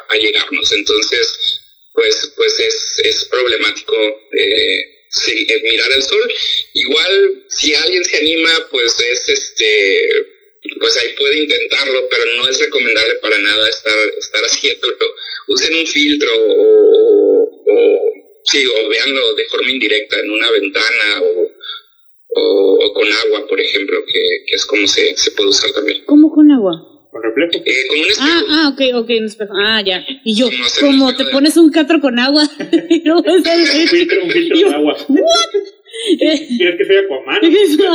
Speaker 3: a, llegarnos. Entonces, pues, pues es, problemático eh, eh, mirar el sol. Igual, si alguien se anima, pues es este, pues ahí puede intentarlo, pero no es recomendable para nada estar, estar haciéndolo. Usen un filtro o, sí, o veanlo de forma indirecta en una ventana o o, o, con agua, por ejemplo, que, que es como se, se, puede usar también.
Speaker 1: ¿Cómo con agua?
Speaker 2: ¿Con reflejo?
Speaker 3: Eh, con un espejo.
Speaker 1: Ah, ah, ok, ok, un espejo. Ah, ya. Y yo, no como te de... pones un catro con agua.
Speaker 2: un filtro, un filtro de agua. ¿Quieres que sea Aquaman?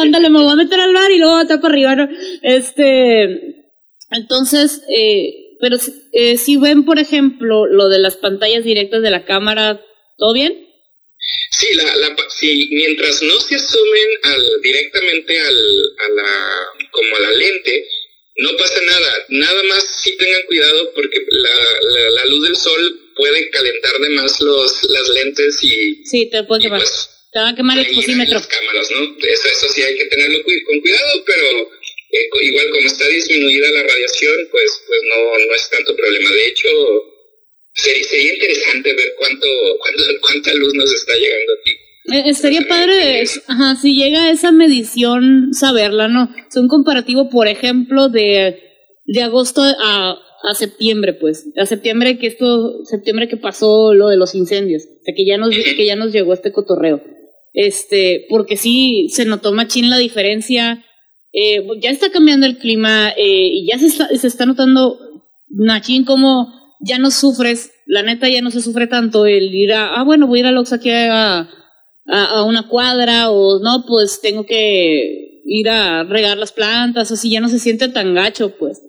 Speaker 1: Ándale, me voy a meter al bar y luego a estar para arriba, ¿no? Este, entonces, eh, pero eh, si ven, por ejemplo, lo de las pantallas directas de la cámara, ¿todo bien?
Speaker 3: Sí, la, la, sí, mientras no se asumen al, directamente al, a la, como a la lente, no pasa nada. Nada más sí tengan cuidado porque la, la, luz del sol puede calentar de más los, las lentes y...
Speaker 1: Sí, te puede quemar. Pues, te va a quemar el exposímetro.
Speaker 3: Las cámaras, ¿no? Eso, eso sí hay que tenerlo cu con cuidado, pero eh, igual como está disminuida la radiación, pues, pues no, no es tanto problema. De hecho, sería, sería interesante ver cuánto, cuánto, cuánta luz nos está llegando aquí.
Speaker 1: Eh, estaría padre, ajá, si llega a esa medición, saberla, ¿no? Es un comparativo, por ejemplo, de, de agosto a, a septiembre, pues. A septiembre que esto, septiembre que pasó lo de los incendios. O sea, que ya nos, que ya nos llegó este cotorreo. Este, porque sí se notó machín la diferencia. Eh, ya está cambiando el clima, eh, y ya se está, se está notando machín como ya no sufres, la neta ya no se sufre tanto el ir a, ah, bueno, voy a ir a Lox aquí a, a, a, una cuadra o no, pues tengo que ir a regar las plantas, así ya no se siente tan gacho, pues.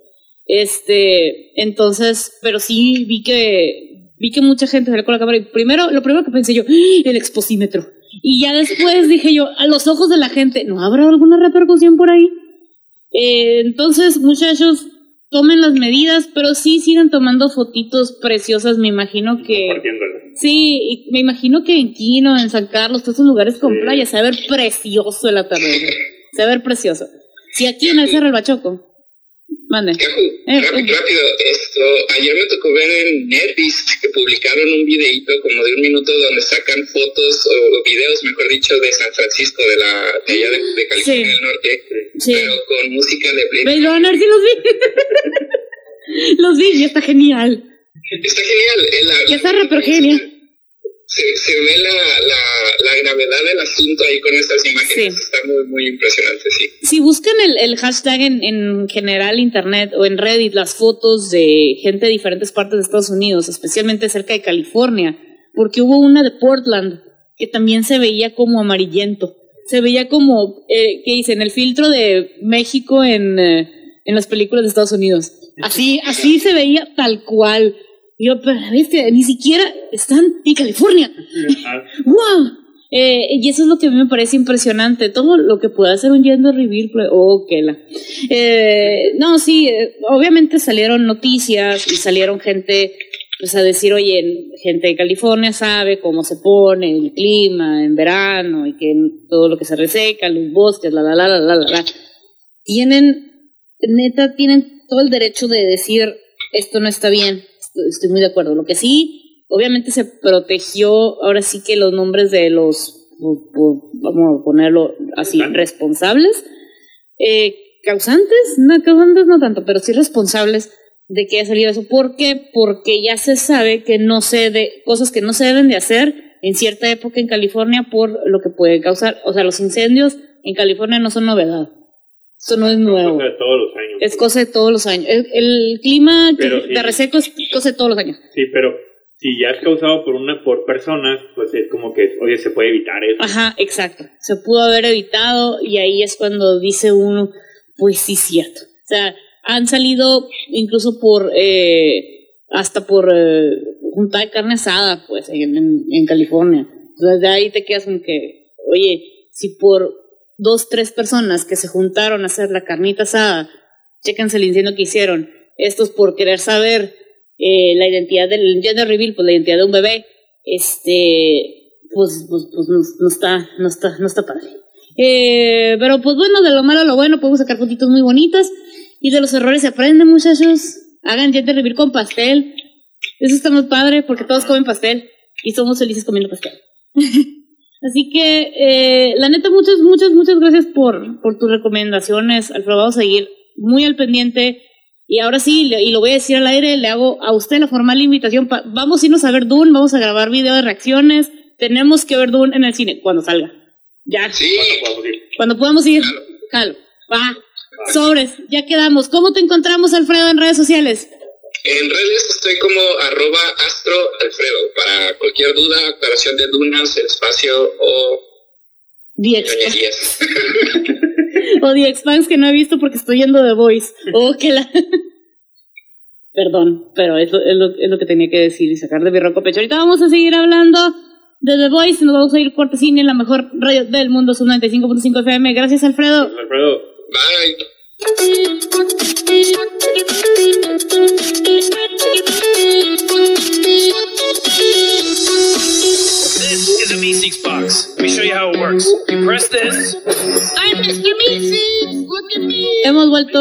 Speaker 1: Este, entonces, pero sí vi que, vi que mucha gente salió con la cámara y primero, lo primero que pensé yo, ¡Ah! el exposímetro. Y ya después dije yo, a los ojos de la gente, ¿no habrá alguna repercusión por ahí? Eh, entonces, muchachos, tomen las medidas, pero sí sigan tomando fotitos preciosas, me imagino que... Sí, me imagino que en Quino, en San Carlos, todos esos lugares con sí. playa, se va a ver precioso el atardecer. Se va a ver precioso. Si aquí en el Cerro del Bachoco. Mande.
Speaker 3: Eh, rápido, eh. rápido, esto, ayer me tocó ver en Netflix que publicaron un videito como de un minuto donde sacan fotos o videos, mejor dicho, de San Francisco, de la de allá de, de California sí. del Norte, sí. pero con música de Blade
Speaker 1: Runner, sí los vi. los vi y está genial.
Speaker 3: Está genial. La,
Speaker 1: ya está re genial.
Speaker 3: Se, se, ve la, la, la, gravedad del asunto ahí con estas imágenes. Sí. Está muy, muy impresionante, sí.
Speaker 1: Si buscan el, el hashtag en, en, general internet o en Reddit, las fotos de gente de diferentes partes de Estados Unidos, especialmente cerca de California, porque hubo una de Portland que también se veía como amarillento. Se veía como, eh, ¿qué dicen? El filtro de México en, eh, en las películas de Estados Unidos. Así, así se veía tal cual. Yo, pero viste, ni siquiera están en California. ¡Wow! Eh, y eso es lo que a mí me parece impresionante. Todo lo que pueda hacer un gender reveal, oh, que la. Eh, no, sí, eh, obviamente salieron noticias y salieron gente pues, a decir, oye, gente de California sabe cómo se pone el clima en verano y que todo lo que se reseca, los bosques, la, la, la, la, la, la. Tienen, neta, tienen todo el derecho de decir, esto no está bien estoy muy de acuerdo. Lo que sí, obviamente se protegió, ahora sí que los nombres de los, vamos a ponerlo así, responsables, eh, causantes, no causantes no tanto, pero sí responsables de que haya salido eso. ¿Por qué? Porque ya se sabe que no se de cosas que no se deben de hacer en cierta época en California por lo que puede causar, o sea, los incendios en California no son novedad. Eso no es nuevo. Es cosa de todos los años. El, el clima
Speaker 2: Pero
Speaker 1: de reseco es cosa de todos los años.
Speaker 2: Sí, pero si ya es causado por una por personas, pues es como que, oye, se puede evitar eso.
Speaker 1: Ajá, exacto. Se pudo haber evitado y ahí es cuando dice uno, pues sí, cierto. O sea, han salido incluso por, eh, hasta por eh, juntar de carne asada, pues, en, en, en California. Entonces de ahí te quedas como que, oye, si por dos, tres personas que se juntaron a hacer la carnita asada, chéquense el incendio que hicieron, estos por querer saber eh, la identidad del gender reveal, pues la identidad de un bebé, este, pues, pues, pues no, está, no está, no está padre. Eh, pero pues bueno, de lo malo a lo bueno, podemos sacar fotitos muy bonitas y de los errores se aprende, muchachos. Hagan gender reveal con pastel. Eso está muy padre porque todos comen pastel y somos felices comiendo pastel. Así que, eh, la neta, muchas, muchas, muchas gracias por, por tus recomendaciones, Alfredo. Vamos seguir muy al pendiente. Y ahora sí, le- y lo voy a decir al aire, le hago a usted la formal invitación. pa- vamos a irnos a ver Dune, vamos a grabar video de reacciones. Tenemos que ver Dune en el cine cuando salga. Ya,
Speaker 3: Sí,
Speaker 2: ¿Cuándo podamos ir?
Speaker 1: cuando podamos ir. Jalo. Va. Sobres, ya quedamos. ¿Cómo te encontramos, Alfredo, en redes sociales?
Speaker 3: en redes estoy como arroba astroalfredo para cualquier duda, aclaración de dunas, el espacio o
Speaker 1: Expanse.
Speaker 3: ñoñerías.
Speaker 1: O The Expanse que no he visto porque estoy yendo de Voice. Oh, que la. Perdón, pero eso es lo, es lo que tenía que decir y sacar de mi roco pecho. Ahorita vamos a seguir hablando de The Voice. Nos vamos a ir corte cine en la mejor radio del mundo, su 95.5 FM. Gracias, Alfredo.
Speaker 2: Alfredo,
Speaker 3: Bye.
Speaker 1: vuelto,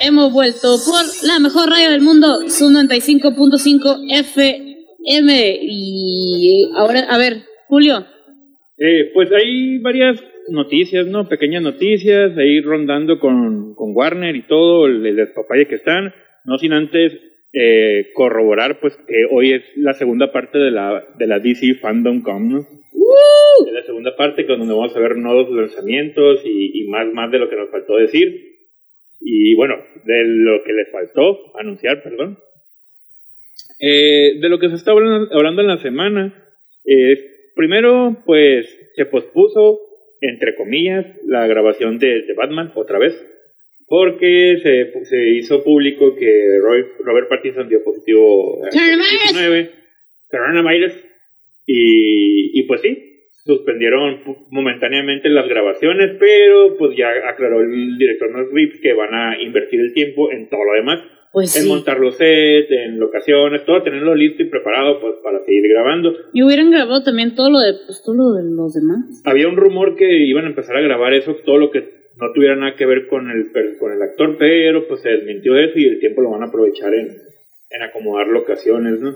Speaker 1: hemos vuelto por la mejor radio del mundo, su 95.5 FM. Y ahora, a ver, Julio.
Speaker 2: Eh, pues hay varias noticias, ¿no? Pequeñas noticias, ahí rondando con, con Warner y todo, el, el despapalle que están, no sin antes eh, corroborar, pues, que hoy es la segunda parte de la, de la DC Fandom Com, ¿no? Es la segunda parte donde vamos a ver nuevos lanzamientos y, y más, más de lo que nos faltó decir. Y bueno, de lo que les faltó anunciar, perdón. Eh, de lo que se está hablando, hablando en la semana, eh, primero, pues se pospuso, entre comillas, la grabación de, de Batman otra vez, porque se, se hizo público que Roy- Robert Pattinson dio positivo a
Speaker 1: Coronavirus.
Speaker 2: COVID-19, coronavirus, y, y pues sí, suspendieron momentáneamente las grabaciones, pero pues ya aclaró el director Matt Reeves que van a invertir el tiempo en todo lo demás
Speaker 1: Pues
Speaker 2: en
Speaker 1: sí.
Speaker 2: montar los sets, en locaciones, todo, tenerlo listo y preparado pues, para seguir grabando.
Speaker 1: Y hubieran grabado también todo lo de, pues, todo lo de los demás.
Speaker 2: Había un rumor que iban a empezar a grabar eso, todo lo que no tuviera nada que ver con el, con el actor, pero pues se desmintió eso y el tiempo lo van a aprovechar en, en acomodar locaciones, ¿no?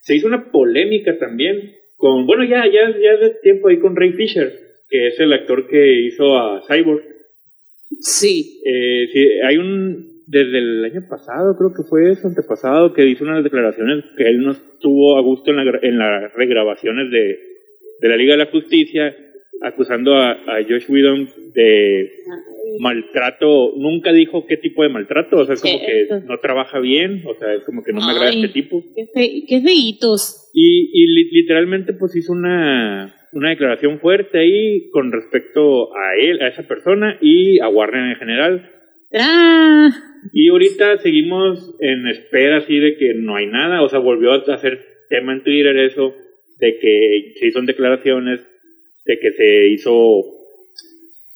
Speaker 2: Se hizo una polémica también con, bueno, ya, ya, ya de tiempo ahí con Ray Fisher, que es el actor que hizo a Cyborg.
Speaker 1: Sí.
Speaker 2: Eh, sí, hay un, desde el año pasado, creo que fue eso, antepasado, que hizo unas declaraciones que él no estuvo a gusto en, la, en las regrabaciones de, de la Liga de la Justicia, acusando a, a Josh Whedon de maltrato, nunca dijo qué tipo de maltrato, o sea, es como que no trabaja bien, o sea, es como que no me agrada
Speaker 1: Ay.
Speaker 2: este tipo.
Speaker 1: Qué, fe- qué feitos.
Speaker 2: Y, y li- literalmente pues hizo una, una declaración fuerte ahí con respecto a él, a esa persona y a Warner en general. Y ahorita seguimos en espera así de que no hay nada, o sea, volvió a hacer tema en Twitter eso, de que se hizo declaraciones, de que se hizo...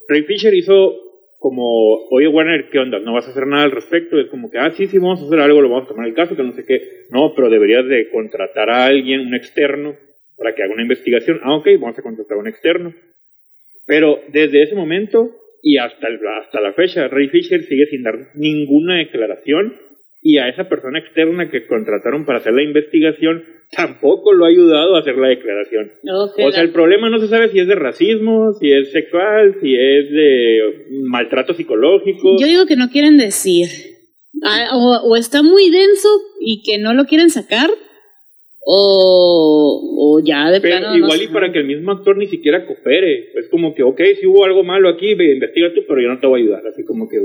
Speaker 2: Ray Fisher hizo como, oye Warner, ¿qué onda? ¿No vas a hacer nada al respecto? Es como que, ah, sí, sí, vamos a hacer algo, lo vamos a tomar el caso, que no sé qué. No, pero deberías de contratar a alguien, un externo, para que haga una investigación. Ah, ok, vamos a contratar a un externo. Pero desde ese momento y hasta, hasta la fecha, Ray Fisher sigue sin dar ninguna declaración y a esa persona externa que contrataron para hacer la investigación tampoco lo ha ayudado a hacer la declaración. O sea,
Speaker 1: la-
Speaker 2: el problema no se sabe si es de racismo, si es sexual, si es de maltrato psicológico.
Speaker 1: Yo digo que no quieren decir. Ah, o, o está muy denso y que no lo quieren sacar. O, o ya de
Speaker 2: Pero
Speaker 1: plano. no
Speaker 2: igual y para que el mismo actor ni siquiera coopere. Es como que, ok, si hubo algo malo aquí, ve, investiga tú, pero yo no te voy a ayudar. Así como que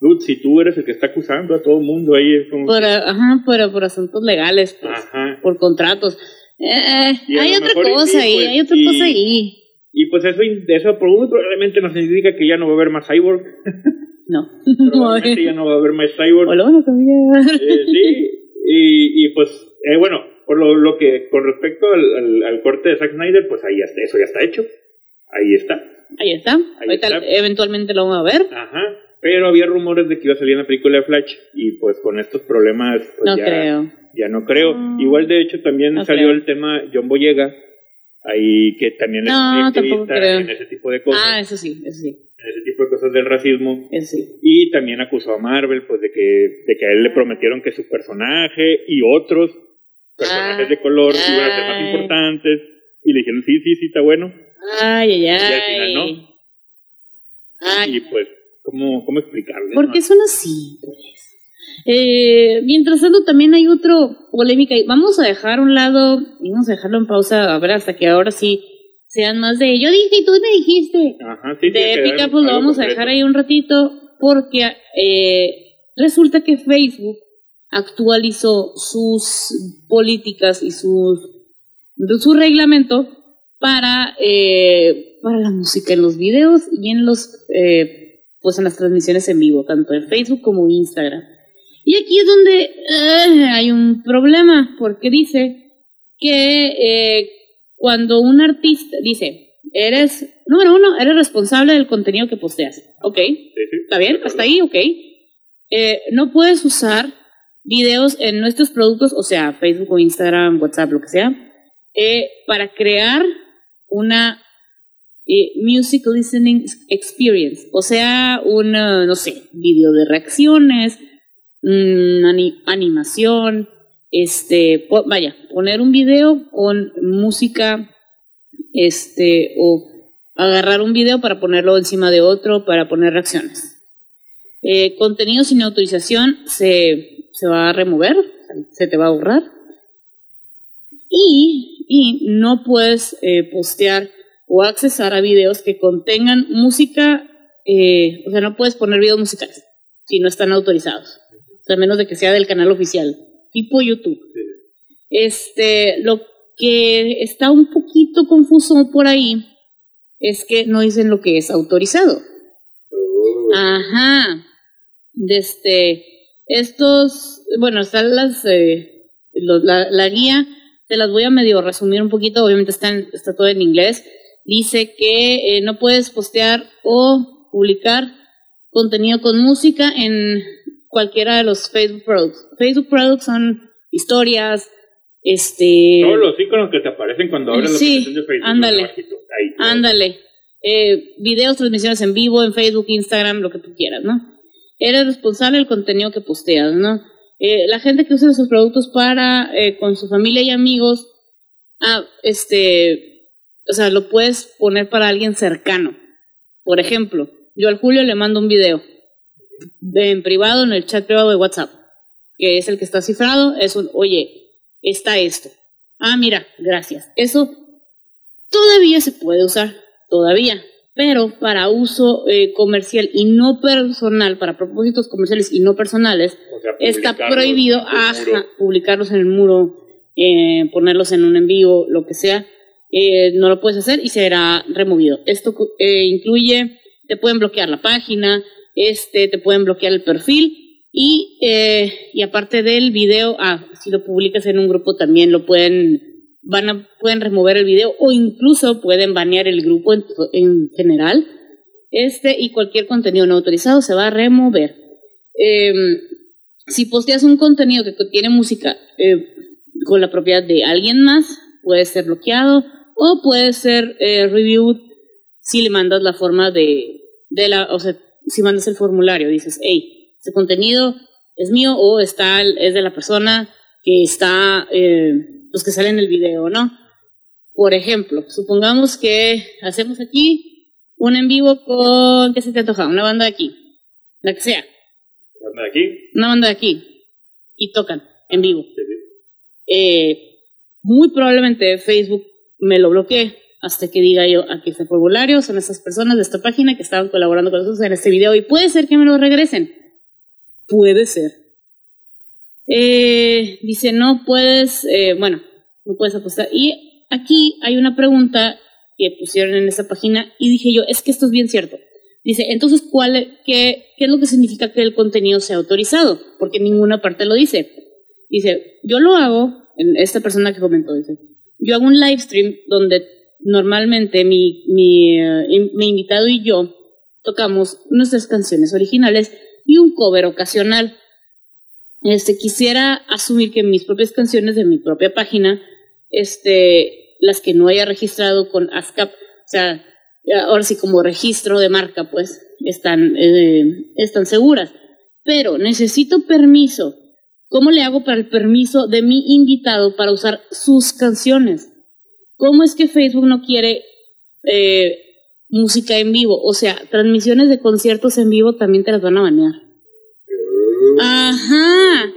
Speaker 2: dude, si tú eres el que está acusando a todo el mundo ahí, es como...
Speaker 1: Por, ajá, pero por asuntos legales, pues,
Speaker 2: Ajá.
Speaker 1: por contratos. Eh,
Speaker 2: a
Speaker 1: hay otra cosa ahí,
Speaker 2: pues,
Speaker 1: hay otra
Speaker 2: y-
Speaker 1: cosa ahí.
Speaker 2: Y pues eso, eso probablemente nos indica que ya no va a haber más Cyborg.
Speaker 1: No.
Speaker 2: Probablemente ya no va a haber más Cyborg.
Speaker 1: O lo van a cambiar.
Speaker 2: Eh, sí, y, y pues, eh, bueno, por lo, lo que con respecto al, al, al corte de Zack Snyder, pues ahí ya está, eso ya está hecho. Ahí está.
Speaker 1: Ahí está. Ahorita
Speaker 2: está.
Speaker 1: eventualmente lo vamos a ver.
Speaker 2: Ajá. Pero había rumores de que iba a salir en la película de Flash y pues con estos problemas pues
Speaker 1: No
Speaker 2: ya,
Speaker 1: creo.
Speaker 2: ya no creo.
Speaker 1: Mm.
Speaker 2: Igual de hecho también
Speaker 1: No
Speaker 2: salió
Speaker 1: creo.
Speaker 2: el tema John Boyega, ahí que también es
Speaker 1: No,
Speaker 2: en ese tipo de cosas,
Speaker 1: Ah, eso sí, eso sí.
Speaker 2: en ese tipo de cosas del racismo.
Speaker 1: Eso sí.
Speaker 2: Y también acusó a Marvel pues de que, de que a él le prometieron que su personaje y otros personajes
Speaker 1: Ay,
Speaker 2: de color iban a ser más
Speaker 1: ay.
Speaker 2: importantes. Y le dijeron, sí, sí, sí, está bueno.
Speaker 1: Ay, ay,
Speaker 2: al
Speaker 1: ay.
Speaker 2: final no.
Speaker 1: Ay,
Speaker 2: Y pues, ¿cómo, cómo explicarle?
Speaker 1: ¿Por
Speaker 2: no?
Speaker 1: son así? Pues? Eh, mientras tanto, también hay otro polémica. y Vamos a dejar un lado, vamos a dejarlo en pausa, a ver, hasta que ahora sí sean más de yo dije y tú me dijiste.
Speaker 2: Ajá, sí,
Speaker 1: de
Speaker 2: algo-
Speaker 1: pues lo vamos a dejar ahí un ratito, porque eh, resulta que Facebook actualizó sus políticas y sus, su reglamento para, eh, para la música en los videos y en los eh, pues en las transmisiones en vivo, tanto en Facebook como Instagram. Y aquí es donde eh, hay un problema, porque dice que eh, cuando un artista dice, eres, número uno, eres responsable del contenido que posteas. Ok,
Speaker 2: Sí, sí.
Speaker 1: ¿Está bien? Hasta ahí, ok. Eh, no puedes usar videos en nuestros productos, o sea, Facebook o Instagram, WhatsApp, lo que sea, para crear una eh, music listening experience. O sea, un, eh, no sé, video de reacciones, ani- animación, este, vaya, poner un video con música, este, o agarrar un video para ponerlo encima de otro, para poner reacciones. Eh, contenido sin autorización se, se va a remover, se te va a borrar. Y, y no puedes postear o accesar a videos que contengan música, eh, o sea, no puedes poner videos musicales si no están autorizados, o sea, a menos de que sea del canal oficial, tipo YouTube. Este, lo que está un poquito confuso por ahí es que no dicen lo que es autorizado.
Speaker 2: Oh.
Speaker 1: Ajá. Desde estos, bueno, están las, eh, los- la, la guía, te las voy a medio resumir un poquito, obviamente está, en- está todo en inglés. Dice que eh, no puedes postear o publicar contenido con música en cualquiera de los Facebook Products. Facebook Products son historias, este...
Speaker 2: Todos los iconos que te aparecen cuando abres la
Speaker 1: Sí,
Speaker 2: aplicación de Facebook.
Speaker 1: ándale.
Speaker 2: abajito, ahí.
Speaker 1: Ándale. Eh, videos, transmisiones en vivo, en Facebook, Instagram, lo que tú quieras, ¿no? Eres responsable del contenido que posteas, ¿no? Eh, la gente que usa esos productos para, eh, con su familia y amigos, ah, este, o sea, lo puedes poner para alguien cercano. Por ejemplo, yo al Julio le mando un video de- en privado, en el chat privado de WhatsApp, que es el que está cifrado, es un, oye, está esto. Ah, mira, gracias. Eso todavía se puede usar, todavía, pero para uso eh, comercial y no personal, para propósitos comerciales y no personales,
Speaker 2: O sea,
Speaker 1: está prohibido
Speaker 2: en
Speaker 1: ajá, publicarlos en el muro, eh, ponerlos en un envío, lo que sea. Eh, no lo puedes hacer y será removido. Esto eh, incluye, te pueden bloquear la página, este, te pueden bloquear el perfil y, eh, y aparte del video, ah, si lo publicas en un grupo también lo pueden, van a, pueden remover el video o incluso pueden banear el grupo en, en general. Este y cualquier contenido no autorizado se va a remover. Em, si posteas un contenido que contiene música con la propiedad de alguien más, puede ser bloqueado o puede ser eh, reviewed si le mandas la forma de, de la, o sea, si mandas el formulario, dices, hey, este contenido es mío o está, es de la persona que está, eh, pues que sale en el video, ¿no? Por ejemplo, supongamos que hacemos aquí un en vivo con, ¿qué se te antoja? Una banda de aquí, la que sea,
Speaker 2: Anda de aquí.
Speaker 1: una banda de aquí, y tocan en vivo.
Speaker 2: Sí, sí.
Speaker 1: Eh, muy probablemente Facebook me lo bloquee hasta que diga yo, aquí está formulario, son estas personas de esta página que estaban colaborando con nosotros en este video y puede ser que me lo regresen. Puede ser. Eh, dice, no puedes, eh, bueno, no puedes apostar. Y aquí hay una pregunta que pusieron en esa página y dije yo, es que esto es bien cierto. Dice, entonces, ¿cuál, qué, ¿qué es lo que significa que el contenido sea autorizado? Porque ninguna parte lo dice. Dice, yo lo hago, esta persona que comentó, dice, yo hago un live stream donde normalmente mi, mi, eh, mi invitado y yo tocamos nuestras canciones originales y un cover ocasional. Este, quisiera asumir que mis propias canciones de mi propia página, este, las que no haya registrado con ASCAP, o sea, ahora sí como registro de marca, pues, están, eh, están seguras. Pero necesito permiso. ¿Cómo le hago para el permiso de mi invitado para usar sus canciones? ¿Cómo es que Facebook no quiere eh, música en vivo? O sea, transmisiones de conciertos en vivo también te las van a banear. Ajá.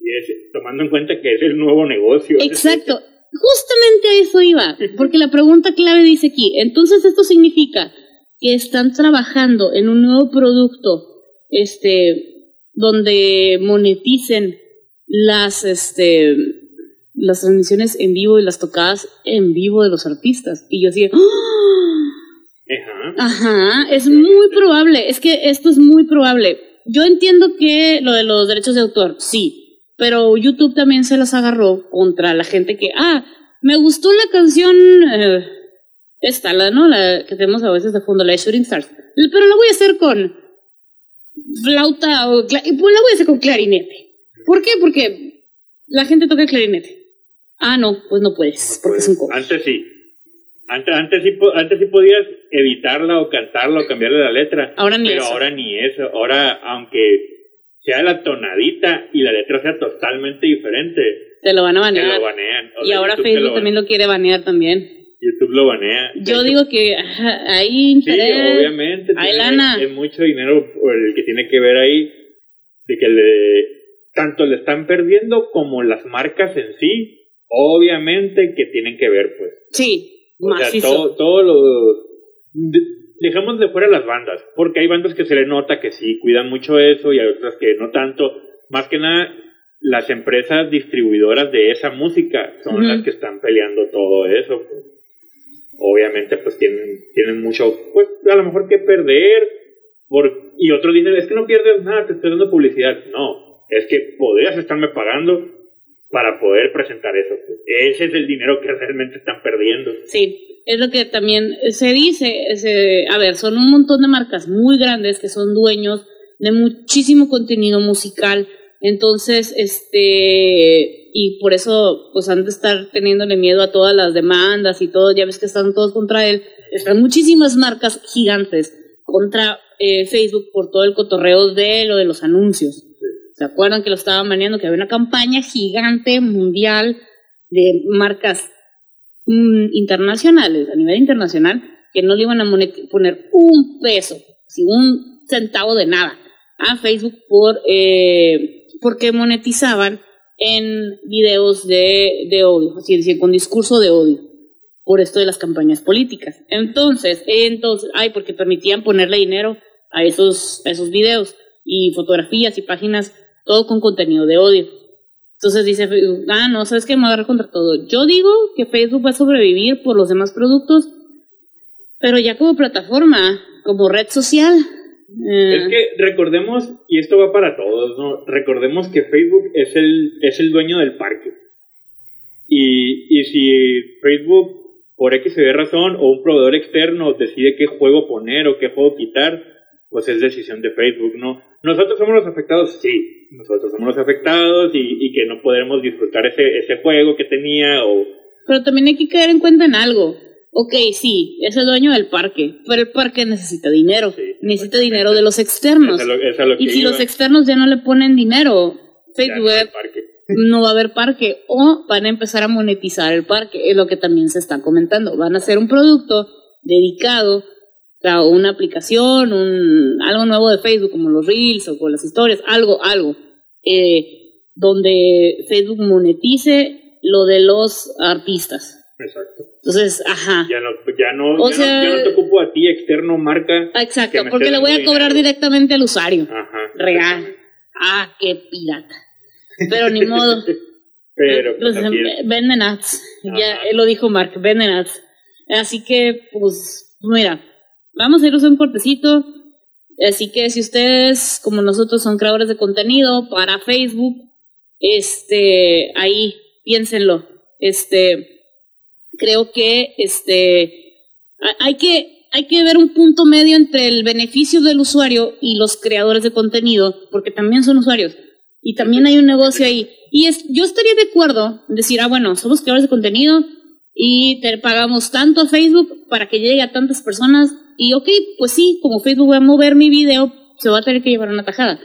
Speaker 2: Y es, tomando en cuenta que es el nuevo negocio.
Speaker 1: Exacto. Justamente a eso iba, porque la pregunta clave dice aquí, entonces esto significa que están trabajando en un nuevo producto, este, donde moneticen las, este, las transmisiones en vivo y las tocadas en vivo de los artistas. Y yo así, ¡Ah!
Speaker 2: Ajá.
Speaker 1: ajá, es muy probable, es que esto es muy probable. Yo entiendo que lo de los derechos de autor, sí, pero YouTube también se las agarró contra la gente que, ah, me gustó la canción, eh, esta, la, ¿no? La que tenemos a veces de fondo, la de Shooting Stars, pero la voy a hacer con flauta o, pues la voy a hacer con clarinete. ¿Por qué? Porque la gente toca clarinete. Ah, no, pues no puedes, porque es un cover.
Speaker 2: Antes sí. Antes, antes, sí, antes sí podías evitarla o cantarla o cambiarle la letra.
Speaker 1: Ahora ni
Speaker 2: pero
Speaker 1: eso.
Speaker 2: ahora ni eso. Ahora, aunque sea la tonadita y la letra sea totalmente diferente,
Speaker 1: Te lo van a
Speaker 2: te
Speaker 1: banear.
Speaker 2: lo banean. O
Speaker 1: Y
Speaker 2: sea,
Speaker 1: ahora
Speaker 2: YouTube te
Speaker 1: Facebook
Speaker 2: lo
Speaker 1: también lo quiere banear también.
Speaker 2: YouTube lo banea.
Speaker 1: Yo digo que ajá, hay
Speaker 2: Sí,
Speaker 1: interés.
Speaker 2: obviamente.
Speaker 1: Hay lana.
Speaker 2: Es mucho dinero el que tiene que ver ahí. De que le, tanto le están perdiendo como las marcas en sí. Obviamente que tienen que ver, pues.
Speaker 1: Sí,
Speaker 2: O sea,
Speaker 1: macizo.
Speaker 2: todo, todo lo... de- dejemos de fuera las bandas, porque hay bandas que se le nota que sí cuidan mucho eso y hay otras que no tanto. Más que nada, las empresas distribuidoras de esa música son las que están peleando todo eso. pues. Obviamente, pues tienen, tienen mucho, pues a lo mejor que perder. Por, y otros dicen, es que no pierdes nada, te estoy dando publicidad. No, es que podrías estarme pagando para poder presentar eso. Ese es el dinero que realmente están perdiendo.
Speaker 1: Sí, es lo que también se dice. se- a ver, son un montón de marcas muy grandes que son dueños de muchísimo contenido musical. Entonces, este, y por eso, pues han de estar teniéndole miedo a todas las demandas y todo. Ya ves que están todos contra él. Están muchísimas marcas gigantes contra eh, Facebook por todo el cotorreo de lo de los anuncios. ¿Se acuerdan que lo estaban baneando? Que había una campaña gigante mundial de marcas mm, internacionales, a nivel internacional, que no le iban a poner un peso, si un centavo de nada a Facebook por eh, porque monetizaban en videos de, de odio, así decir, con discurso de odio, por esto de las campañas políticas. Entonces, entonces, ay, porque permitían ponerle dinero a esos, a esos videos y fotografías y páginas, todo con contenido de odio. Entonces dice Facebook, ah, no, sabes que me voy a contra todo. Yo digo que Facebook va a sobrevivir por los demás productos, pero ya como plataforma, como red social. eh,
Speaker 2: Es que recordemos, y esto va para todos, ¿no? Recordemos que Facebook es el, es el dueño del parque. Y, y si Facebook, por X o Y razón, o un proveedor externo decide qué juego poner o qué juego quitar, pues es decisión de Facebook, ¿no? Nosotros somos los afectados, sí, nosotros somos los afectados y, y que no podremos disfrutar ese, ese juego que tenía o...
Speaker 1: Pero también hay que caer en cuenta en algo. Ok, sí, es el dueño del parque, pero el parque necesita dinero.
Speaker 2: Sí,
Speaker 1: necesita dinero de los externos.
Speaker 2: Lo, lo
Speaker 1: Y si
Speaker 2: iba,
Speaker 1: los externos ya no le ponen dinero, Facebook
Speaker 2: no
Speaker 1: va a haber parque o van a empezar a monetizar el parque, es lo que también se está comentando. Van a hacer un producto dedicado, o una aplicación, un, algo nuevo de Facebook, como los Reels o con las historias, algo, algo, eh, donde Facebook monetice lo de los artistas.
Speaker 2: Exacto.
Speaker 1: Entonces, ajá.
Speaker 2: Ya no, ya no,
Speaker 1: O
Speaker 2: ya,
Speaker 1: sea-
Speaker 2: no, ya no te ocupo a ti externo marca.
Speaker 1: Exacto, porque le voy a cobrar
Speaker 2: dinero.
Speaker 1: directamente al usuario.
Speaker 2: Ajá.
Speaker 1: Real. Ah, qué pirata. Pero ni modo.
Speaker 2: Pero pues,
Speaker 1: Pues,
Speaker 2: así es.
Speaker 1: venden ads. Ya él lo dijo Mark, venden ads. Así que, pues, mira, vamos a irnos a un cortecito. Así que si ustedes, como nosotros, son creadores de contenido para Facebook, este, ahí, piénsenlo. Este, creo que, este, ha- hay que, hay que ver un punto medio entre el beneficio del usuario y los creadores de contenido, porque también son usuarios. Y también hay un negocio ahí. Y es, yo estaría de acuerdo en decir, ah, bueno, somos creadores de contenido y te pagamos tanto a Facebook para que llegue a tantas personas. Y ok, pues sí, como Facebook va a mover mi video, se va a tener que llevar una tajada.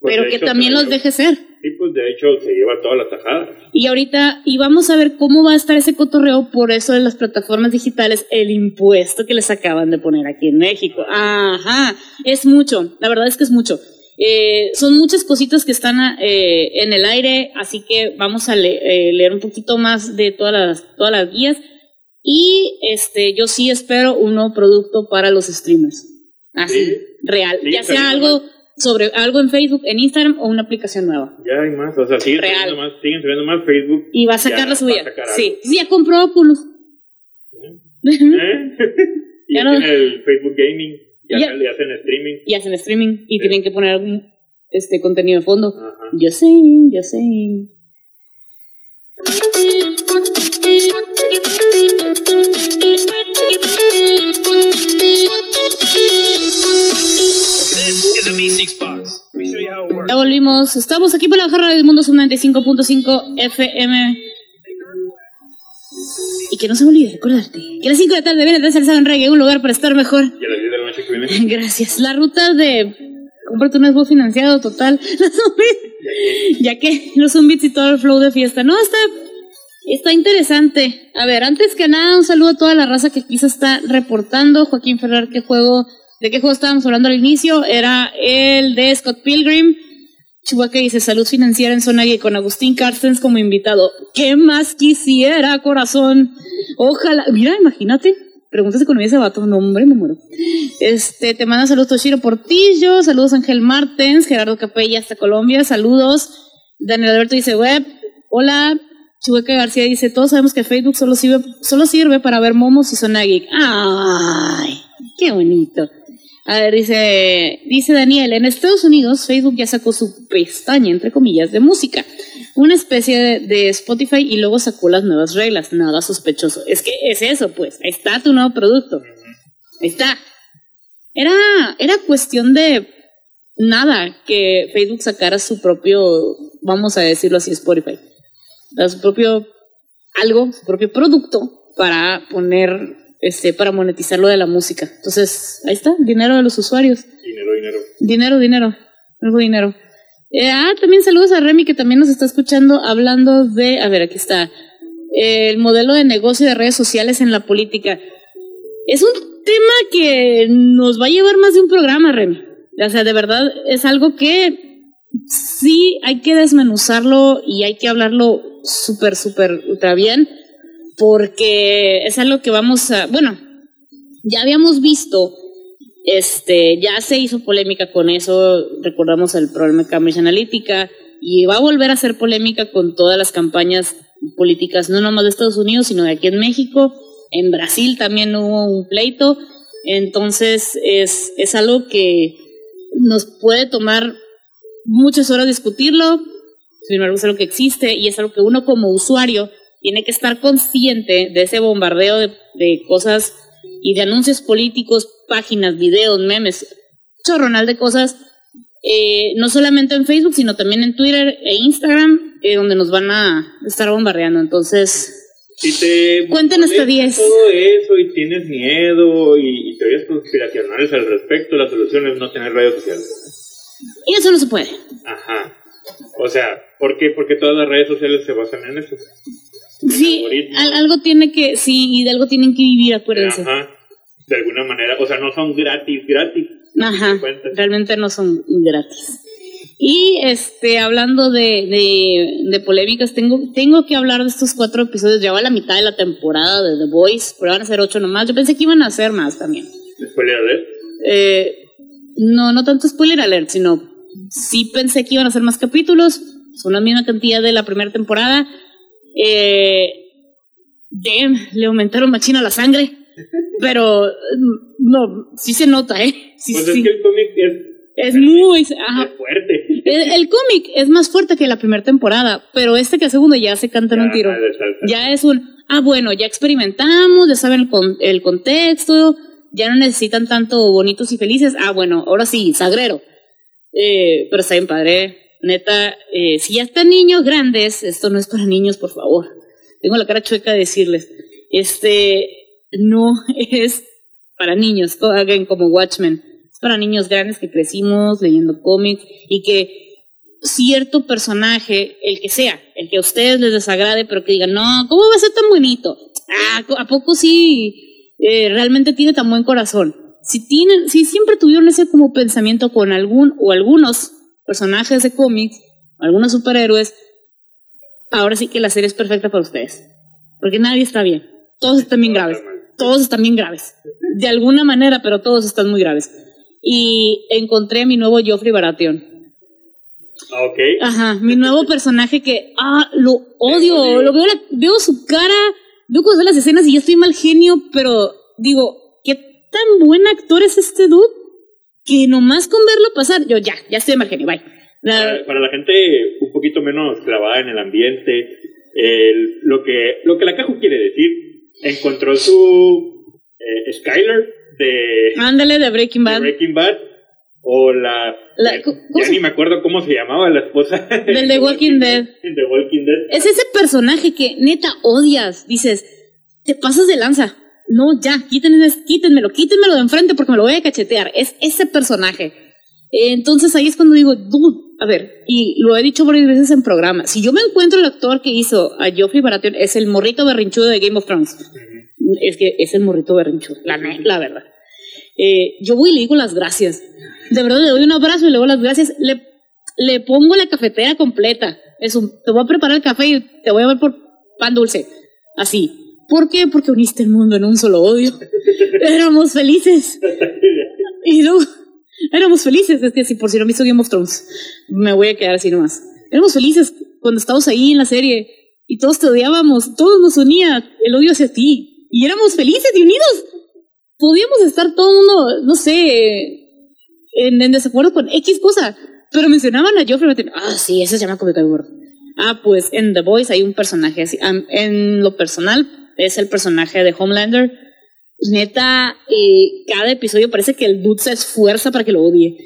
Speaker 2: Pues,
Speaker 1: pero que
Speaker 2: hecho,
Speaker 1: también los deje ser.
Speaker 2: Sí, pues de hecho se lleva toda la tajada.
Speaker 1: Y ahorita, y vamos a ver cómo va a estar ese cotorreo por eso de las plataformas digitales, el impuesto que les acaban de poner aquí en México. Ajá, es mucho, la verdad es que es mucho. Eh, son muchas cositas que están eh, en el aire, así que vamos a le- eh, leer un poquito más de todas las, todas las guías. Y este, yo sí espero un nuevo producto para los streamers. Así,
Speaker 2: Sí.
Speaker 1: real.
Speaker 2: Sí,
Speaker 1: ya sea algo sobre algo en Facebook, en Instagram o una aplicación nueva.
Speaker 2: Ya hay más, o sea, siguen
Speaker 1: Real.
Speaker 2: más, siguen subiendo más Facebook.
Speaker 1: Y va a sacar la
Speaker 2: va
Speaker 1: suya.
Speaker 2: a sacar
Speaker 1: Sí, sí, ya compró Oculus.
Speaker 2: ¿Eh? y
Speaker 1: Ya no-
Speaker 2: tiene el Facebook Gaming, ya, hacen streaming.
Speaker 1: y hacen streaming y
Speaker 2: Sí.
Speaker 1: tienen que poner algún este contenido de fondo.
Speaker 2: Ajá.
Speaker 1: Yo sé, yo sé. Ya volvimos. Estamos aquí para la jarra del mundo, son 95.5 FM. Y que no se me olvide recordarte que a las 5 de la tarde viene de Salsa en Reggae, un lugar para estar mejor.
Speaker 2: Y a las 10 de la noche que viene.
Speaker 1: Gracias. La ruta de cómprate un Xbox financiado total. ya que los zombies y todo el flow de fiesta. No, está, está interesante. A ver, antes que nada, un saludo a toda la raza que se está reportando. Joaquín Ferrer, ¿qué juego? ¿De qué juego estábamos hablando al inicio? Era el de Scott Pilgrim. Chihuahua dice salud financiera en zona con Agustín Carstens como invitado. ¿Qué más quisiera, corazón? Ojalá. Mira, imagínate. Pregúntase con ese vato. No, hombre, me muero. Este, te manda saludos Toshiro Portillo. Saludos Ángel Martens. Gerardo Capella hasta Colombia. Saludos. Daniel Alberto dice web. Hola. Chihuahua García dice, todos sabemos que Facebook solo sirve, solo sirve para ver momos y zona geek. ¡Ay! ¡Qué bonito! A ver, dice, dice Daniel, en Estados Unidos Facebook ya sacó su pestaña, entre comillas, de música, una especie de, Spotify y luego sacó las nuevas reglas, nada sospechoso. Es que es eso, pues, ahí está tu nuevo producto. Ahí está. Era, era cuestión de nada que Facebook sacara su propio, vamos a decirlo así, Spotify. Su propio algo, su propio producto para poner, este, para monetizar lo de la música. Entonces, ahí está, dinero de los usuarios.
Speaker 2: Dinero, dinero.
Speaker 1: Dinero, dinero, algo dinero. Eh, ah, también saludos a Remy que también nos está escuchando hablando de, a ver, aquí está, el modelo de negocio de redes sociales en la política. Es un tema que nos va a llevar más de un programa, Remy. O sea, de verdad es algo que sí hay que desmenuzarlo y hay que hablarlo súper, súper, ultra bien, porque es algo que vamos a, bueno, ya habíamos visto este, ya se hizo polémica con eso, recordamos el problema de Cambridge Analytica, y va a volver a ser polémica con todas las campañas políticas, no nomás de Estados Unidos, sino de aquí en México, en Brasil también hubo un pleito, entonces es, es algo que nos puede tomar muchas horas discutirlo, sin embargo es algo que existe y es algo que uno como usuario tiene que estar consciente de ese bombardeo de, de cosas y de anuncios políticos, páginas, videos, memes, chorronal de cosas, eh, no solamente en Facebook, sino también en Twitter e Instagram, eh, donde nos van a estar bombardeando. Entonces,
Speaker 2: Si te
Speaker 1: Cuenten hasta
Speaker 2: molesta
Speaker 1: 10.
Speaker 2: todo eso y tienes miedo y, y teorías conspiracionales al respecto, la solución es no tener redes sociales.
Speaker 1: y eso no se puede.
Speaker 2: Ajá. O sea, ¿por qué? Porque todas las redes sociales se basan en eso.
Speaker 1: Sí, al- algo tiene que, sí, y de algo tienen que vivir, acuérdense.
Speaker 2: Ajá. De alguna manera, o sea, no son gratis, gratis.
Speaker 1: Ajá, realmente no son gratis. Y este, hablando de, de, de polémicas, tengo, tengo que hablar de estos cuatro episodios. Ya va la mitad de la temporada de The Voice, pero van a ser ocho nomás. Yo pensé que iban a ser más también.
Speaker 2: Spoiler alert.
Speaker 1: Eh, no, no tanto spoiler alert, sino sí pensé que iban a ser más capítulos, son la misma cantidad de la primera temporada. Eh, damn, le aumentaron machina la sangre, pero no, sí se nota, ¿eh? Sí,
Speaker 2: Pues
Speaker 1: sí.
Speaker 2: es que el cómic es,
Speaker 1: Es muy... ajá.
Speaker 2: es fuerte.
Speaker 1: El, el cómic es más fuerte que la primera temporada, pero este que el segundo ya se canta en un
Speaker 2: Ya,
Speaker 1: tiro. Ya es un, ah, bueno, ya experimentamos, ya saben el, con- el contexto, ya no necesitan tanto bonitos y felices. Ah, bueno, ahora sí, sagrero. Eh, pero está bien padre. Neta, eh, si ya están niños grandes, esto no es para niños, por favor. Tengo la cara chueca de decirles. Este, no es para niños, again, como Watchmen. Es para niños grandes que crecimos leyendo cómics y que cierto personaje, el que sea, el que a ustedes les desagrade, pero que digan, no, ¿cómo va a ser tan bonito? Ah, ¿a poco sí eh, realmente tiene tan buen corazón? Si tienen, si siempre tuvieron ese como pensamiento con algún o algunos personajes de cómics, algunos superhéroes, ahora sí que la serie es perfecta para ustedes. Porque nadie está bien. Todos están bien graves. Todos están bien graves. De alguna manera, pero todos están muy graves. Y encontré a mi nuevo Joffrey Baratheon.
Speaker 2: Ah, ok.
Speaker 1: Ajá, mi nuevo personaje que, ah, lo odio, lo veo, la- veo su cara, veo cuando son las escenas y ya estoy mal genio, pero digo, ¿qué tan buen actor es este dude? Que nomás con verlo pasar, yo ya, ya estoy de mal genio, bye.
Speaker 2: Para, para la gente un poquito menos clavada en el ambiente, el- lo, que, lo que la Caju quiere decir, encontró su eh, Skyler de,
Speaker 1: ándale de Breaking
Speaker 2: de
Speaker 1: Bad,
Speaker 2: Breaking Bad o la...
Speaker 1: La-
Speaker 2: eh,
Speaker 1: ¿cómo
Speaker 2: ya ni me acuerdo cómo se llamaba la esposa.
Speaker 1: Del de Walking Dead.
Speaker 2: De Walking Dead.
Speaker 1: es ese personaje que neta odias, dices, te pasas de lanza. No, ya, quítenme, quítenmelo, quítenmelo de enfrente porque me lo voy a cachetear. Es ese personaje. Entonces ahí es cuando digo, dude, a ver, y lo he dicho varias veces en programa, si yo me encuentro el actor que hizo a Joffrey Baratheon, es el morrito berrinchudo de Game of Thrones. Es que es el morrito berrinchudo, la, la verdad. Eh, yo voy y le digo las gracias. De verdad le doy un abrazo y le doy las gracias. Le, le pongo la cafetera completa. Es un, te voy a preparar el café y te voy a ver por pan dulce. Así. ¿Por qué? Porque uniste el mundo en un solo odio. Éramos felices. Y luego, éramos felices. Es que si por si no me hizo Game me voy a quedar así nomás. Éramos felices cuando estábamos ahí en la serie y todos te odiábamos, todos nos unía el odio hacia ti. Y éramos felices y unidos. Podíamos estar todo el mundo, no sé, en, desacuerdo con X cosa, pero mencionaban a Joffrey. Ah, sí, ese se llama Comic. Ah, pues en The Voice hay un personaje así. Am- en lo personal, es el personaje de Homelander. Neta, eh, cada episodio parece que el dude se esfuerza para que lo odie.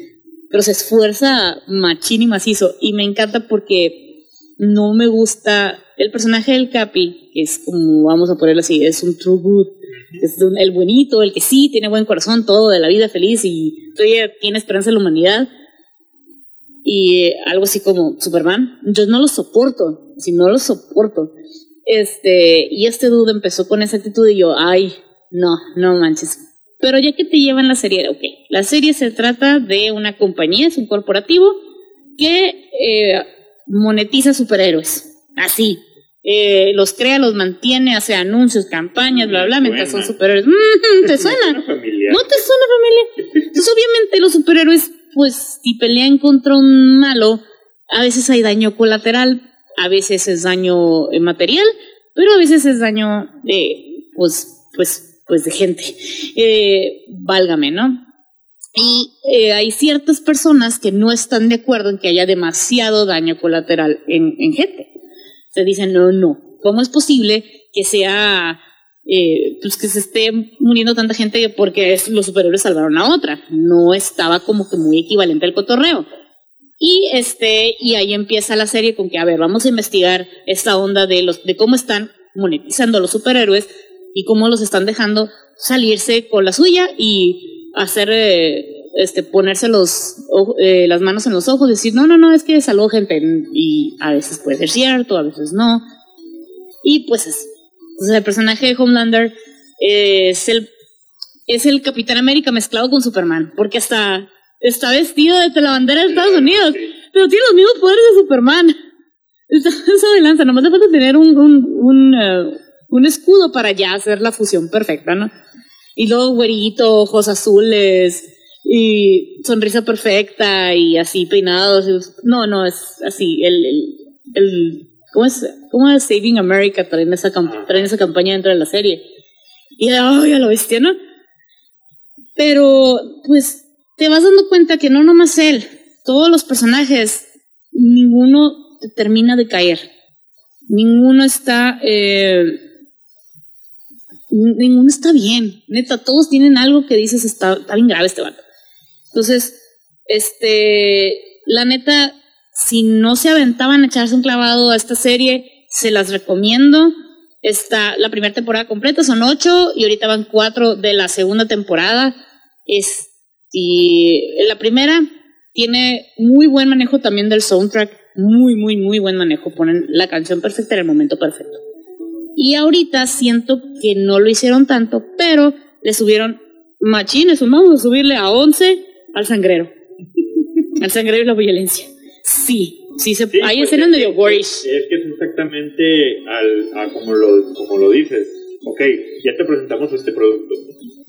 Speaker 1: Pero se esfuerza machín y macizo. Y me encanta porque no me gusta el personaje del Capi, que es como, vamos a ponerlo así, es un true good. Es un- el buenito, el que sí tiene buen corazón, todo de la vida feliz y todavía tiene esperanza en la humanidad. Y eh, algo así como Superman. Yo no lo soporto, si no lo soporto. Este, y este dude empezó con esa actitud y yo, ay, no, no manches. Pero ya que te llevan la serie, ok, la serie se trata de una compañía, es un corporativo que eh, monetiza superhéroes. Así. Eh, los crea, los mantiene, hace anuncios, campañas, bla, bla, mientras son superhéroes. Mm, ¿Te suena? ¿No te suena familia? Entonces, obviamente, los superhéroes, pues, si pelean contra un malo, a veces hay daño colateral, a veces es daño eh, material, pero a veces es daño, eh, pues, pues, pues de gente. Eh, válgame, ¿no? Y eh, hay ciertas personas que no están de acuerdo en que haya demasiado daño colateral en, en gente. Se dicen, no, no, ¿cómo es posible que sea, eh, pues que se esté muriendo tanta gente porque los superhéroes salvaron a otra? No estaba como que muy equivalente al cotorreo. Y este, y ahí empieza la serie con que, a ver, vamos a investigar esta onda de los, de cómo están monetizando a los superhéroes y cómo los están dejando salirse con la suya y hacer, eh, este, ponerse los, eh, las manos en los ojos, decir, no, no, no, es que salvó gente. Y a veces puede ser cierto, a veces no. Y pues así. Entonces el personaje de Homelander es el, es el Capitán América mezclado con Superman, porque hasta está vestido de la bandera de Estados Unidos, pero tiene los mismos poderes de Superman. Está de lanza, nomás le falta tener un, un, un, eh, un escudo para ya hacer la fusión perfecta, ¿no? Y luego güerito, ojos azules, y sonrisa perfecta y así peinados. No, no, es así. El, el, ¿cómo, es, ¿Cómo es Saving America? Traen esa, traen esa campaña dentro de la serie. Y ay, a lo bestia, ¿no? Pero, pues, te vas dando cuenta que no nomás él, todos los personajes, ninguno te termina de caer. Ninguno está. Eh, ninguno está bien. Neta, todos tienen algo que dices está, está bien grave este vato. Entonces, este. La neta, si no se aventaban a echarse un clavado a esta serie, se las recomiendo. Está la primera temporada completa, son ocho, y ahorita van cuatro de la segunda temporada. Es, y la primera tiene muy buen manejo también del soundtrack, muy, muy, muy buen manejo. Ponen la canción perfecta en el momento perfecto. Y ahorita siento que no lo hicieron tanto, pero le subieron machines, vamos a subirle a 11 al sangrero. al sangrero y la violencia. Sí, sí, se,
Speaker 2: Sí,
Speaker 1: hay
Speaker 2: pues,
Speaker 1: escenas
Speaker 2: es
Speaker 1: medio.
Speaker 2: Es que es exactamente al, a como, lo, como lo dices. Ok, ya te presentamos este producto.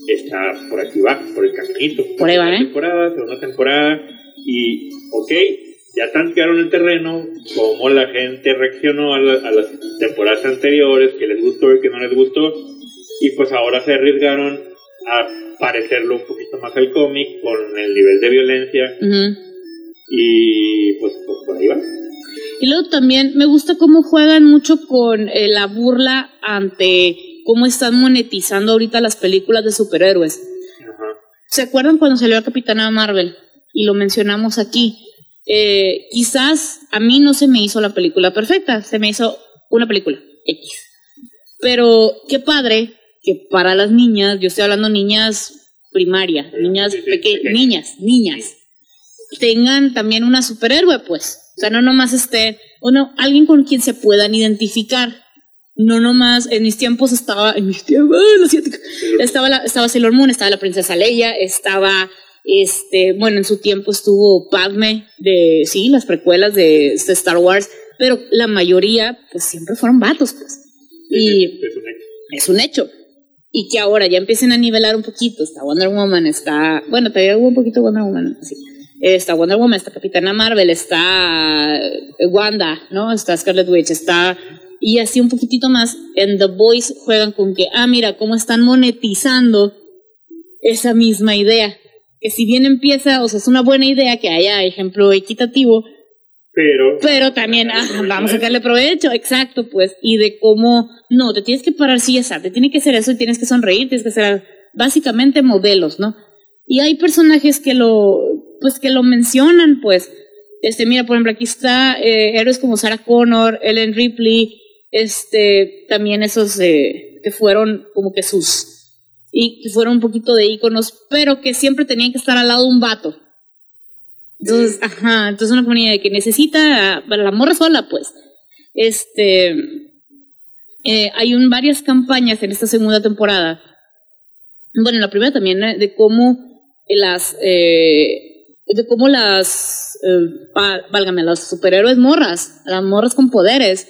Speaker 2: Está por aquí va, por el caminito.
Speaker 1: Por ahí va, ¿eh?
Speaker 2: temporada, segunda temporada. Y, ok, ya tantearon el terreno, cómo la gente reaccionó a, la- a las temporadas anteriores, que les gustó y que no les gustó. Y pues ahora se arriesgaron a parecerlo un poquito más al cómic con el nivel de violencia.
Speaker 1: Ujú.
Speaker 2: Y pues, pues por ahí va.
Speaker 1: Y luego también me gusta cómo juegan mucho con eh, la burla ante cómo están monetizando ahorita las películas de superhéroes.
Speaker 2: Ajá.
Speaker 1: ¿Se acuerdan cuando salió a Capitana Marvel? Y lo mencionamos aquí. Eh, quizás a mí no se me hizo la película perfecta, se me hizo una película X. Pero qué padre que para las niñas, yo estoy hablando niñas primaria, niñas
Speaker 2: pequeñas.
Speaker 1: niñas, niñas, tengan también una superhéroe, pues. O sea, no nomás esté, uno, alguien con quien se puedan identificar. No nomás, en mis tiempos estaba, en mis tiempos, estaba, la, estaba Sailor Moon, estaba la princesa Leia, estaba, este, bueno, en su tiempo estuvo Padme, de, sí, las precuelas de, de Star Wars, pero la mayoría, pues siempre fueron vatos, pues. Y
Speaker 2: Es un hecho.
Speaker 1: es un hecho. Y que ahora ya empiecen a nivelar un poquito. Está Wonder Woman, está. Bueno, todavía hubo un poquito Wonder Woman. Sí. Está Wonder Woman, está Capitana Marvel, está eh, Wanda, ¿no? Está Scarlet Witch, está. Y así un poquitito más. En The Voice juegan con que, ah, mira, cómo están monetizando esa misma idea. Que si bien empieza, o sea, es una buena idea que haya ejemplo equitativo,
Speaker 2: Pero,
Speaker 1: pero también ah, vamos a sacarle provecho, exacto, pues, y de cómo, no, te tienes que parar, sí, esa, te tiene que hacer eso y tienes que sonreír, tienes que ser básicamente modelos, ¿no? Y hay personajes que lo, pues, que lo mencionan, pues, este, mira, por ejemplo, aquí está eh, héroes como Sarah Connor, Ellen Ripley, este, también esos eh, que fueron como que sus, y que fueron un poquito de íconos, pero que siempre tenían que estar al lado de un vato. Entonces, ajá, entonces una comunidad de que necesita para la morra sola, pues. Este, eh, hay un, varias campañas en esta segunda temporada. Bueno, en la primera también, eh, de cómo las, eh, de cómo las, válgame, las superhéroes morras, las morras con poderes,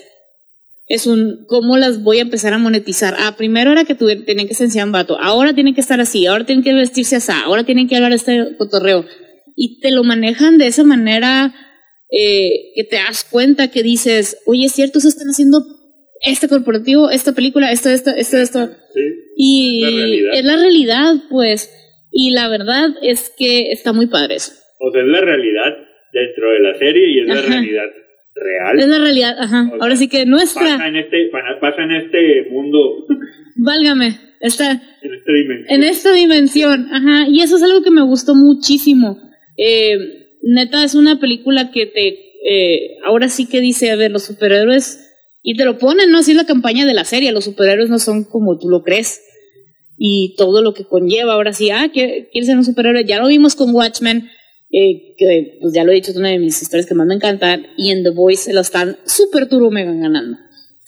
Speaker 1: es un, cómo las voy a empezar a monetizar. Ah, primero era que tuve- tenían que ser un vato, ahora tienen que estar así, ahora tienen que vestirse así, ahora tienen que hablar este cotorreo. Y te lo manejan de esa manera eh, que te das cuenta que dices, oye, es cierto, se están haciendo este corporativo, esta película, esto, esto, esto, esto.
Speaker 2: sí,
Speaker 1: Y
Speaker 2: La
Speaker 1: es la realidad, pues. Y la verdad es que está muy padre eso.
Speaker 2: o sea, es la realidad dentro de la serie y es la realidad real.
Speaker 1: Es la realidad, ajá.
Speaker 2: O sea,
Speaker 1: Ahora sí que nuestra,
Speaker 2: Pasa en este, pa- pasa en este mundo,
Speaker 1: válgame, está
Speaker 2: en esta dimensión.
Speaker 1: en esta dimensión, ajá. Y eso es algo que me gustó muchísimo. Eh, neta, es una película que te, eh, ahora sí que dice, a ver, los superhéroes, y te lo ponen, ¿no? Así es la campaña de la serie, los superhéroes no son como tú lo crees. Y todo lo que conlleva, ahora sí, ah, quieres ser un superhéroe, ya lo vimos con Watchmen, eh, que pues ya lo he dicho, es una de mis historias que más me encantan, y en The Voice se lo están súper turbo mega ganando.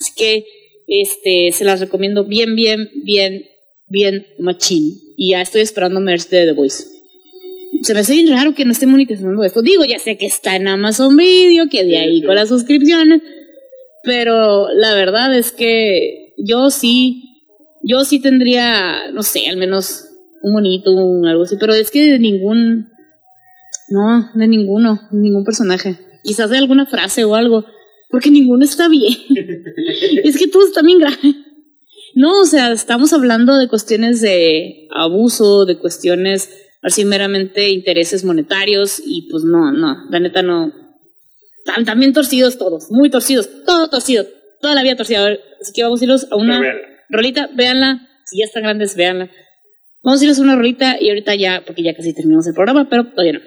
Speaker 1: Así que, este, se las recomiendo bien, bien, bien, bien machín. Y ya estoy esperando merch de The Voice. Se me hace bien raro que no esté monetizando esto. Digo, ya sé que está en Amazon Video, que de ahí con las suscripciones, pero la verdad es que yo sí, yo sí tendría, no sé, al menos un bonito, un algo así, pero es que de ningún, no, de ninguno, ningún personaje. Quizás de alguna frase o algo, porque ninguno está bien. es que todo está bien grave. No, o sea, estamos hablando de cuestiones de abuso, de cuestiones así meramente intereses monetarios y pues no, no, la neta no. Están también torcidos todos, muy torcidos, todo torcido, toda la vida torcido. A ver, así que vamos a irnos a una rolita, véanla, si ya están grandes, véanla. Vamos a irnos a una rolita y ahorita ya, porque ya casi terminamos el programa, pero todavía no.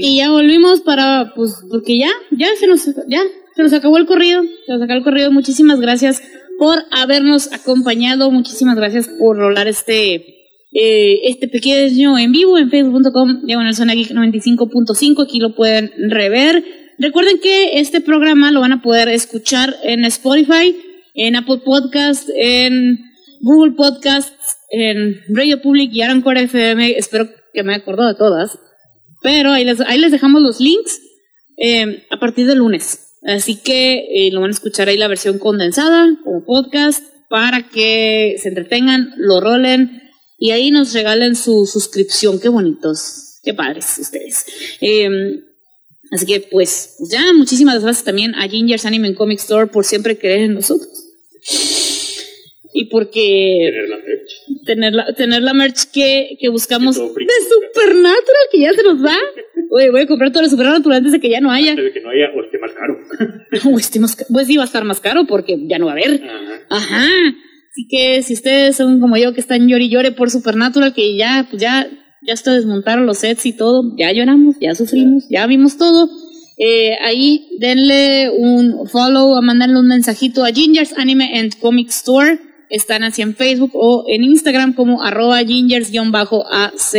Speaker 1: Y ya volvimos para, pues, porque ya, ya se nos, ya, se nos acabó el corrido, se nos acabó el corrido. Muchísimas gracias por habernos acompañado, muchísimas gracias por rolar este, eh, este pequeño en vivo en facebook.com, diagonal zona geek 95.5, aquí lo pueden rever. Recuerden que este programa lo van a poder escuchar en Spotify, en Apple Podcast, en Google Podcasts, en Radio Public y Anchor FM. Espero que me haya acordado de todas. Pero ahí les, dejamos los links eh, a partir del lunes. Así que eh, lo van a escuchar ahí la versión condensada como podcast para que se entretengan, lo rolen y ahí nos regalen su suscripción. Qué bonitos, qué padres ustedes. Eh, así que pues, ya, muchísimas gracias también a Ginger's Anime Comic Store por siempre creer en nosotros. Y porque
Speaker 2: Tener la merch.
Speaker 1: tener la, tener la merch que, que buscamos
Speaker 2: De.
Speaker 1: Supernatural, que ya se nos va. Oye, voy a comprar todo lo Supernatural antes de que ya no haya.
Speaker 2: Antes de que no haya o esté más caro.
Speaker 1: O esté más ca- Pues sí, va a estar más caro porque ya no va a haber.
Speaker 2: Ajá.
Speaker 1: Ajá. Así que si ustedes son como yo que están llori y llore por Supernatural, que ya, pues ya, ya hasta desmontaron los sets y todo, ya lloramos, ya sufrimos, ya vimos todo. Eh, ahí denle un follow, a mandarle un mensajito a Gingers Anime and Comic Store. Están así en Facebook o en Instagram como arroba gingers-acs.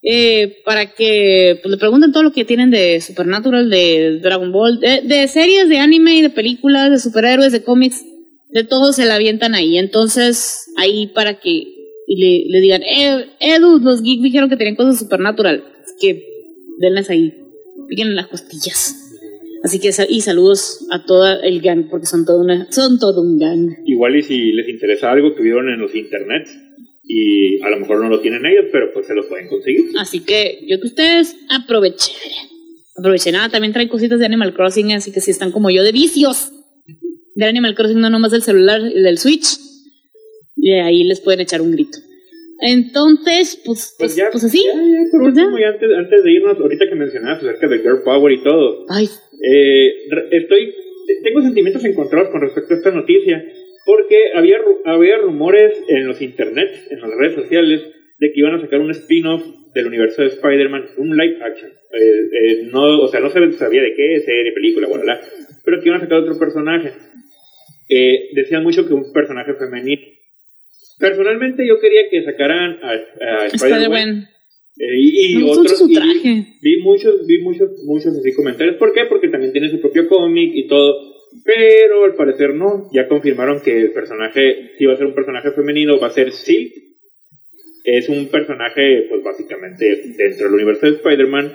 Speaker 1: Eh, para que pues, le pregunten todo lo que tienen de Supernatural, de Dragon Ball, de, series, de anime y de películas, de superhéroes, de cómics, de todo se la avientan ahí. Entonces, ahí para que le, le digan, eh, Edu, los geeks dijeron que tenían cosas Supernatural. Que denles ahí, píquenle las costillas. Así que, y saludos a todo el gang, porque son todo, una, son todo un gang.
Speaker 2: Igual y si les interesa algo que vieron en los internets y a lo mejor no lo tienen ellos, pero pues se los pueden conseguir.
Speaker 1: Así que yo que ustedes aprovechen. Aprovechen. Ah, también traen cositas de Animal Crossing, así que si están como yo de vicios de Animal Crossing, no nomás del celular y del Switch, y ahí les pueden echar un grito. Entonces, pues, pues,
Speaker 2: Pues ya,
Speaker 1: pues así.
Speaker 2: ya, ya, por
Speaker 1: Pues ya.
Speaker 2: último, y antes, antes de irnos, ahorita que mencionabas acerca de Girl Power y todo,
Speaker 1: Ay,
Speaker 2: eh, estoy, tengo sentimientos encontrados con respecto a esta noticia, porque había, había rumores en los internets, en las redes sociales, de que iban a sacar un spin-off del universo de Spider-Man, un live action. Eh, eh, no, o sea, no se sabía de qué, serie, película, bla, bla, bla, pero que iban a sacar otro personaje. Eh, decían mucho que un personaje femenino. Personalmente yo quería que sacaran a, a Spider-Man. Eh, y, y otros
Speaker 1: su
Speaker 2: y vi muchos vi muchos muchos así comentarios ¿por qué? porque también tiene su propio cómic y todo pero al parecer no ya confirmaron que el personaje si va a ser un personaje femenino va a ser Silk es un personaje pues básicamente dentro del universo de Spider-Man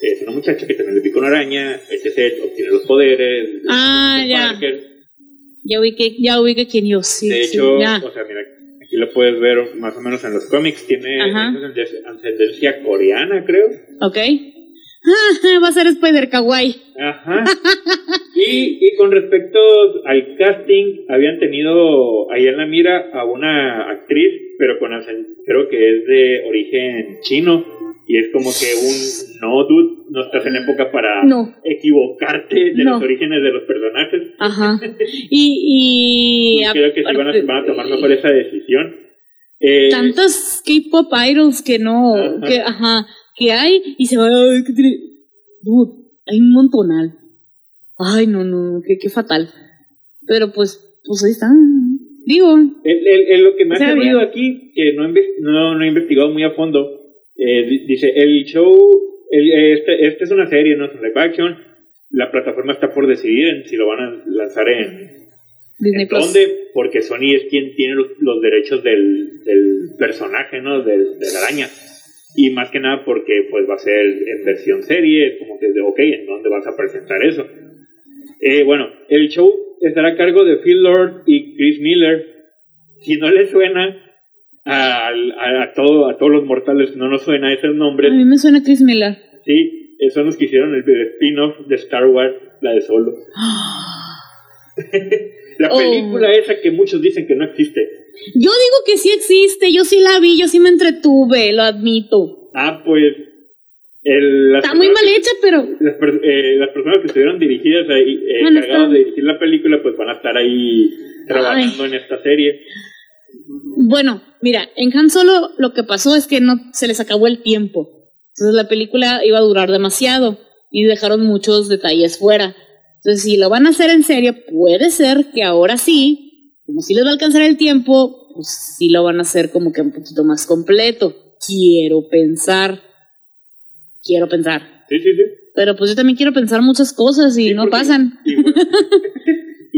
Speaker 2: es una muchacha que también le pica una araña etc obtiene los poderes
Speaker 1: Ah, ya.
Speaker 2: Parker.
Speaker 1: Ya ubiqué, ya ubiqué quién yo sí.
Speaker 2: de hecho o sea mira lo puedes ver más o menos en los cómics tiene ascendencia- coreana creo
Speaker 1: Ok. Va a ser Spider Kawaii.
Speaker 2: Ajá. Y, y con respecto al casting, habían tenido ahí en la mira a una actriz, pero con creo que es de origen chino. Y es como que un no, dude, no estás en época para
Speaker 1: No.
Speaker 2: equivocarte de
Speaker 1: No.
Speaker 2: los orígenes de los personajes.
Speaker 1: Ajá. Y, y
Speaker 2: Creo que sí van a,
Speaker 1: aparte-
Speaker 2: van a tomar mejor esa decisión. Eh,
Speaker 1: tantas K-pop idols que no,
Speaker 2: Ajá.
Speaker 1: que ajá, que hay y se va a que tiene, dude, hay un montonal. Ay, no, no, qué, qué fatal. Pero pues, pues ahí está. Digo,
Speaker 2: lo que me ha servido aquí, que no, no, no he investigado muy a fondo, eh, di- dice, el show, el- este, este es una serie, no es un live action, la plataforma está por decidir en si lo van a lanzar en,
Speaker 1: Disney
Speaker 2: en dónde, porque Sony es quien tiene los, los derechos del, del personaje, ¿no? Del- De, la araña. Y más que nada porque pues va a ser en versión serie, es como que de, ok, ¿en dónde vas a presentar eso? Eh, bueno, el show estará a cargo de Phil Lord y Chris Miller. Si no le suena a, a, a todo, a todos los mortales, no nos suena esos
Speaker 1: A
Speaker 2: nombres,
Speaker 1: mí me suena Chris Miller.
Speaker 2: sí, son los que hicieron el spin-off de Star Wars, la de Solo. la
Speaker 1: Oh.
Speaker 2: película esa que muchos dicen que no existe.
Speaker 1: Yo digo que sí existe, yo sí la vi, yo sí me entretuve, lo admito.
Speaker 2: Ah, pues. el- las
Speaker 1: Está muy mal
Speaker 2: que-
Speaker 1: hecha, pero
Speaker 2: Las, eh, las personas que estuvieron dirigidas ahí, eh,
Speaker 1: Bueno,
Speaker 2: encargadas
Speaker 1: está-
Speaker 2: de dirigir la película, pues van a estar ahí trabajando en esta serie.
Speaker 1: Bueno, mira, en Han Solo lo que pasó es que no se les acabó el tiempo. Entonces la película iba a durar demasiado y dejaron muchos detalles fuera. Entonces, si lo van a hacer en serio, puede ser que ahora sí, como si les va a alcanzar el tiempo, pues sí lo van a hacer como que un poquito más completo. Quiero pensar. Quiero pensar.
Speaker 2: Sí, sí, sí.
Speaker 1: Pero pues yo también quiero pensar muchas cosas y
Speaker 2: Sí,
Speaker 1: no pasan.
Speaker 2: Igual,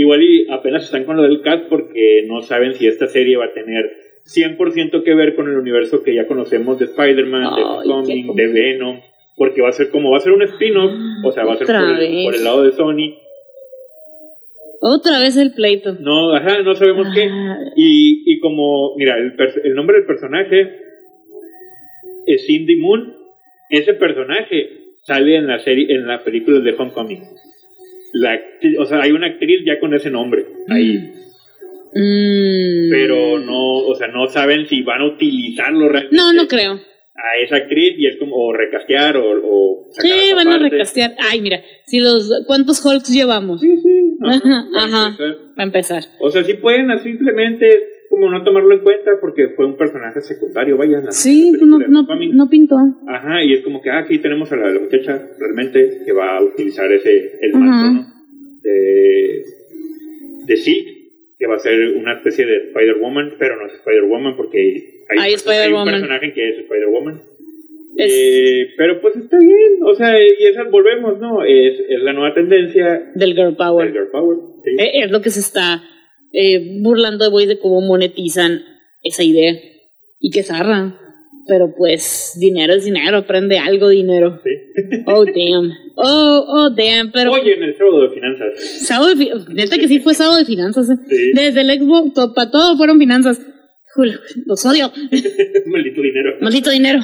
Speaker 2: igual y apenas están con lo del cast porque no saben si esta serie va a tener 100% que ver con el universo que ya conocemos de Spider-Man, de Homecoming,
Speaker 1: qué-
Speaker 2: de Venom, porque va a ser como va a ser un spin-off, o sea, va a ser por el,
Speaker 1: vez.
Speaker 2: por el lado de Sony.
Speaker 1: Otra vez el pleito.
Speaker 2: No, ajá, no sabemos qué.
Speaker 1: Ah,
Speaker 2: Y, y como, mira, el, el nombre del personaje es Cindy Moon. Ese personaje sale en la serie, en la película de Homecoming. La, o sea, hay una actriz ya con ese nombre ahí,
Speaker 1: mm.
Speaker 2: pero no, o sea, no saben si van a utilizarlo realmente
Speaker 1: No, no creo.
Speaker 2: a esa actriz y es como o recastear o, o
Speaker 1: Sí,
Speaker 2: sacar esa
Speaker 1: van a
Speaker 2: parte.
Speaker 1: recastear. Ay, mira, si los ¿cuántos Hulks llevamos?
Speaker 2: Sí, sí, no,
Speaker 1: Ajá,
Speaker 2: para
Speaker 1: ajá.
Speaker 2: empezar.
Speaker 1: Para empezar.
Speaker 2: O sea, sí pueden simplemente como no tomarlo en cuenta porque fue un personaje secundario, vaya.
Speaker 1: Sí, no, no, no pintó.
Speaker 2: Ajá, y es como que ah, aquí tenemos a la, la muchacha realmente que va a utilizar ese el manto ¿no? de, de Silk, que va a ser una especie de Spider-Woman, pero no es Spider-Woman porque hay,
Speaker 1: Hay
Speaker 2: hay un personaje que es Spider-Woman.
Speaker 1: Es-
Speaker 2: Eh, pero pues está bien, o sea, y esas volvemos, ¿no? Es, es la nueva tendencia
Speaker 1: Del Girl
Speaker 2: del
Speaker 1: Power.
Speaker 2: Girl Power. sí.
Speaker 1: Eh, Es lo que se está eh, burlando de Boys de cómo monetizan esa idea. Y que zarra. Pero pues, dinero es dinero, aprende algo dinero.
Speaker 2: Sí.
Speaker 1: Oh, damn. Oh, oh, damn. Pero
Speaker 2: Oye, en el sábado de finanzas.
Speaker 1: sábado de fi- neta que sí fue sábado de finanzas. eh.
Speaker 2: Sí.
Speaker 1: Desde el Xbox, para todo fueron finanzas. Juro, los odio.
Speaker 2: Maldito dinero.
Speaker 1: Maldito dinero.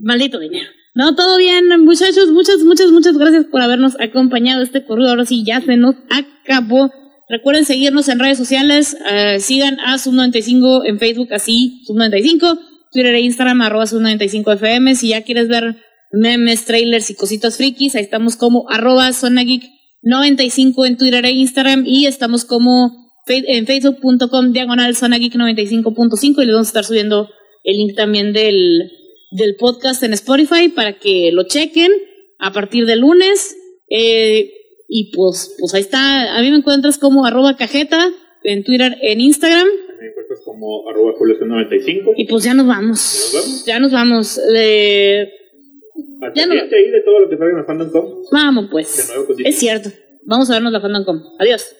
Speaker 1: Maldito dinero. No, todo bien, muchachos. Muchas, muchas, muchas gracias por habernos acompañado este corrido. Ahora sí, ya se nos acabó. Recuerden seguirnos en redes sociales. eh, sigan a Sub95 en Facebook, así, Sub95. Twitter e Instagram, arroba Sub95FM. Si ya quieres ver memes, trailers y cositas frikis, ahí estamos como arroba ZonaGeek95 en Twitter e Instagram. Y estamos como en facebook.com diagonal ZonaGeek95.5 y les vamos a estar subiendo el link también del, del podcast en Spotify para que lo chequen a partir del lunes. Eh, y pues, pues ahí está. A mí me encuentras como arroba cajeta en Twitter, en Instagram.
Speaker 2: Me encuentras como arroba Julio95.
Speaker 1: Y pues ya nos vamos.
Speaker 2: ¿Nos vamos?
Speaker 1: Ya nos vamos.
Speaker 2: Al
Speaker 1: Ya no-
Speaker 2: ahí de todo lo que salga en Fandom.com.
Speaker 1: vamos
Speaker 2: De
Speaker 1: pues.
Speaker 2: nuevo con
Speaker 1: Es cierto. Vamos a vernos la FandomCom. Adiós.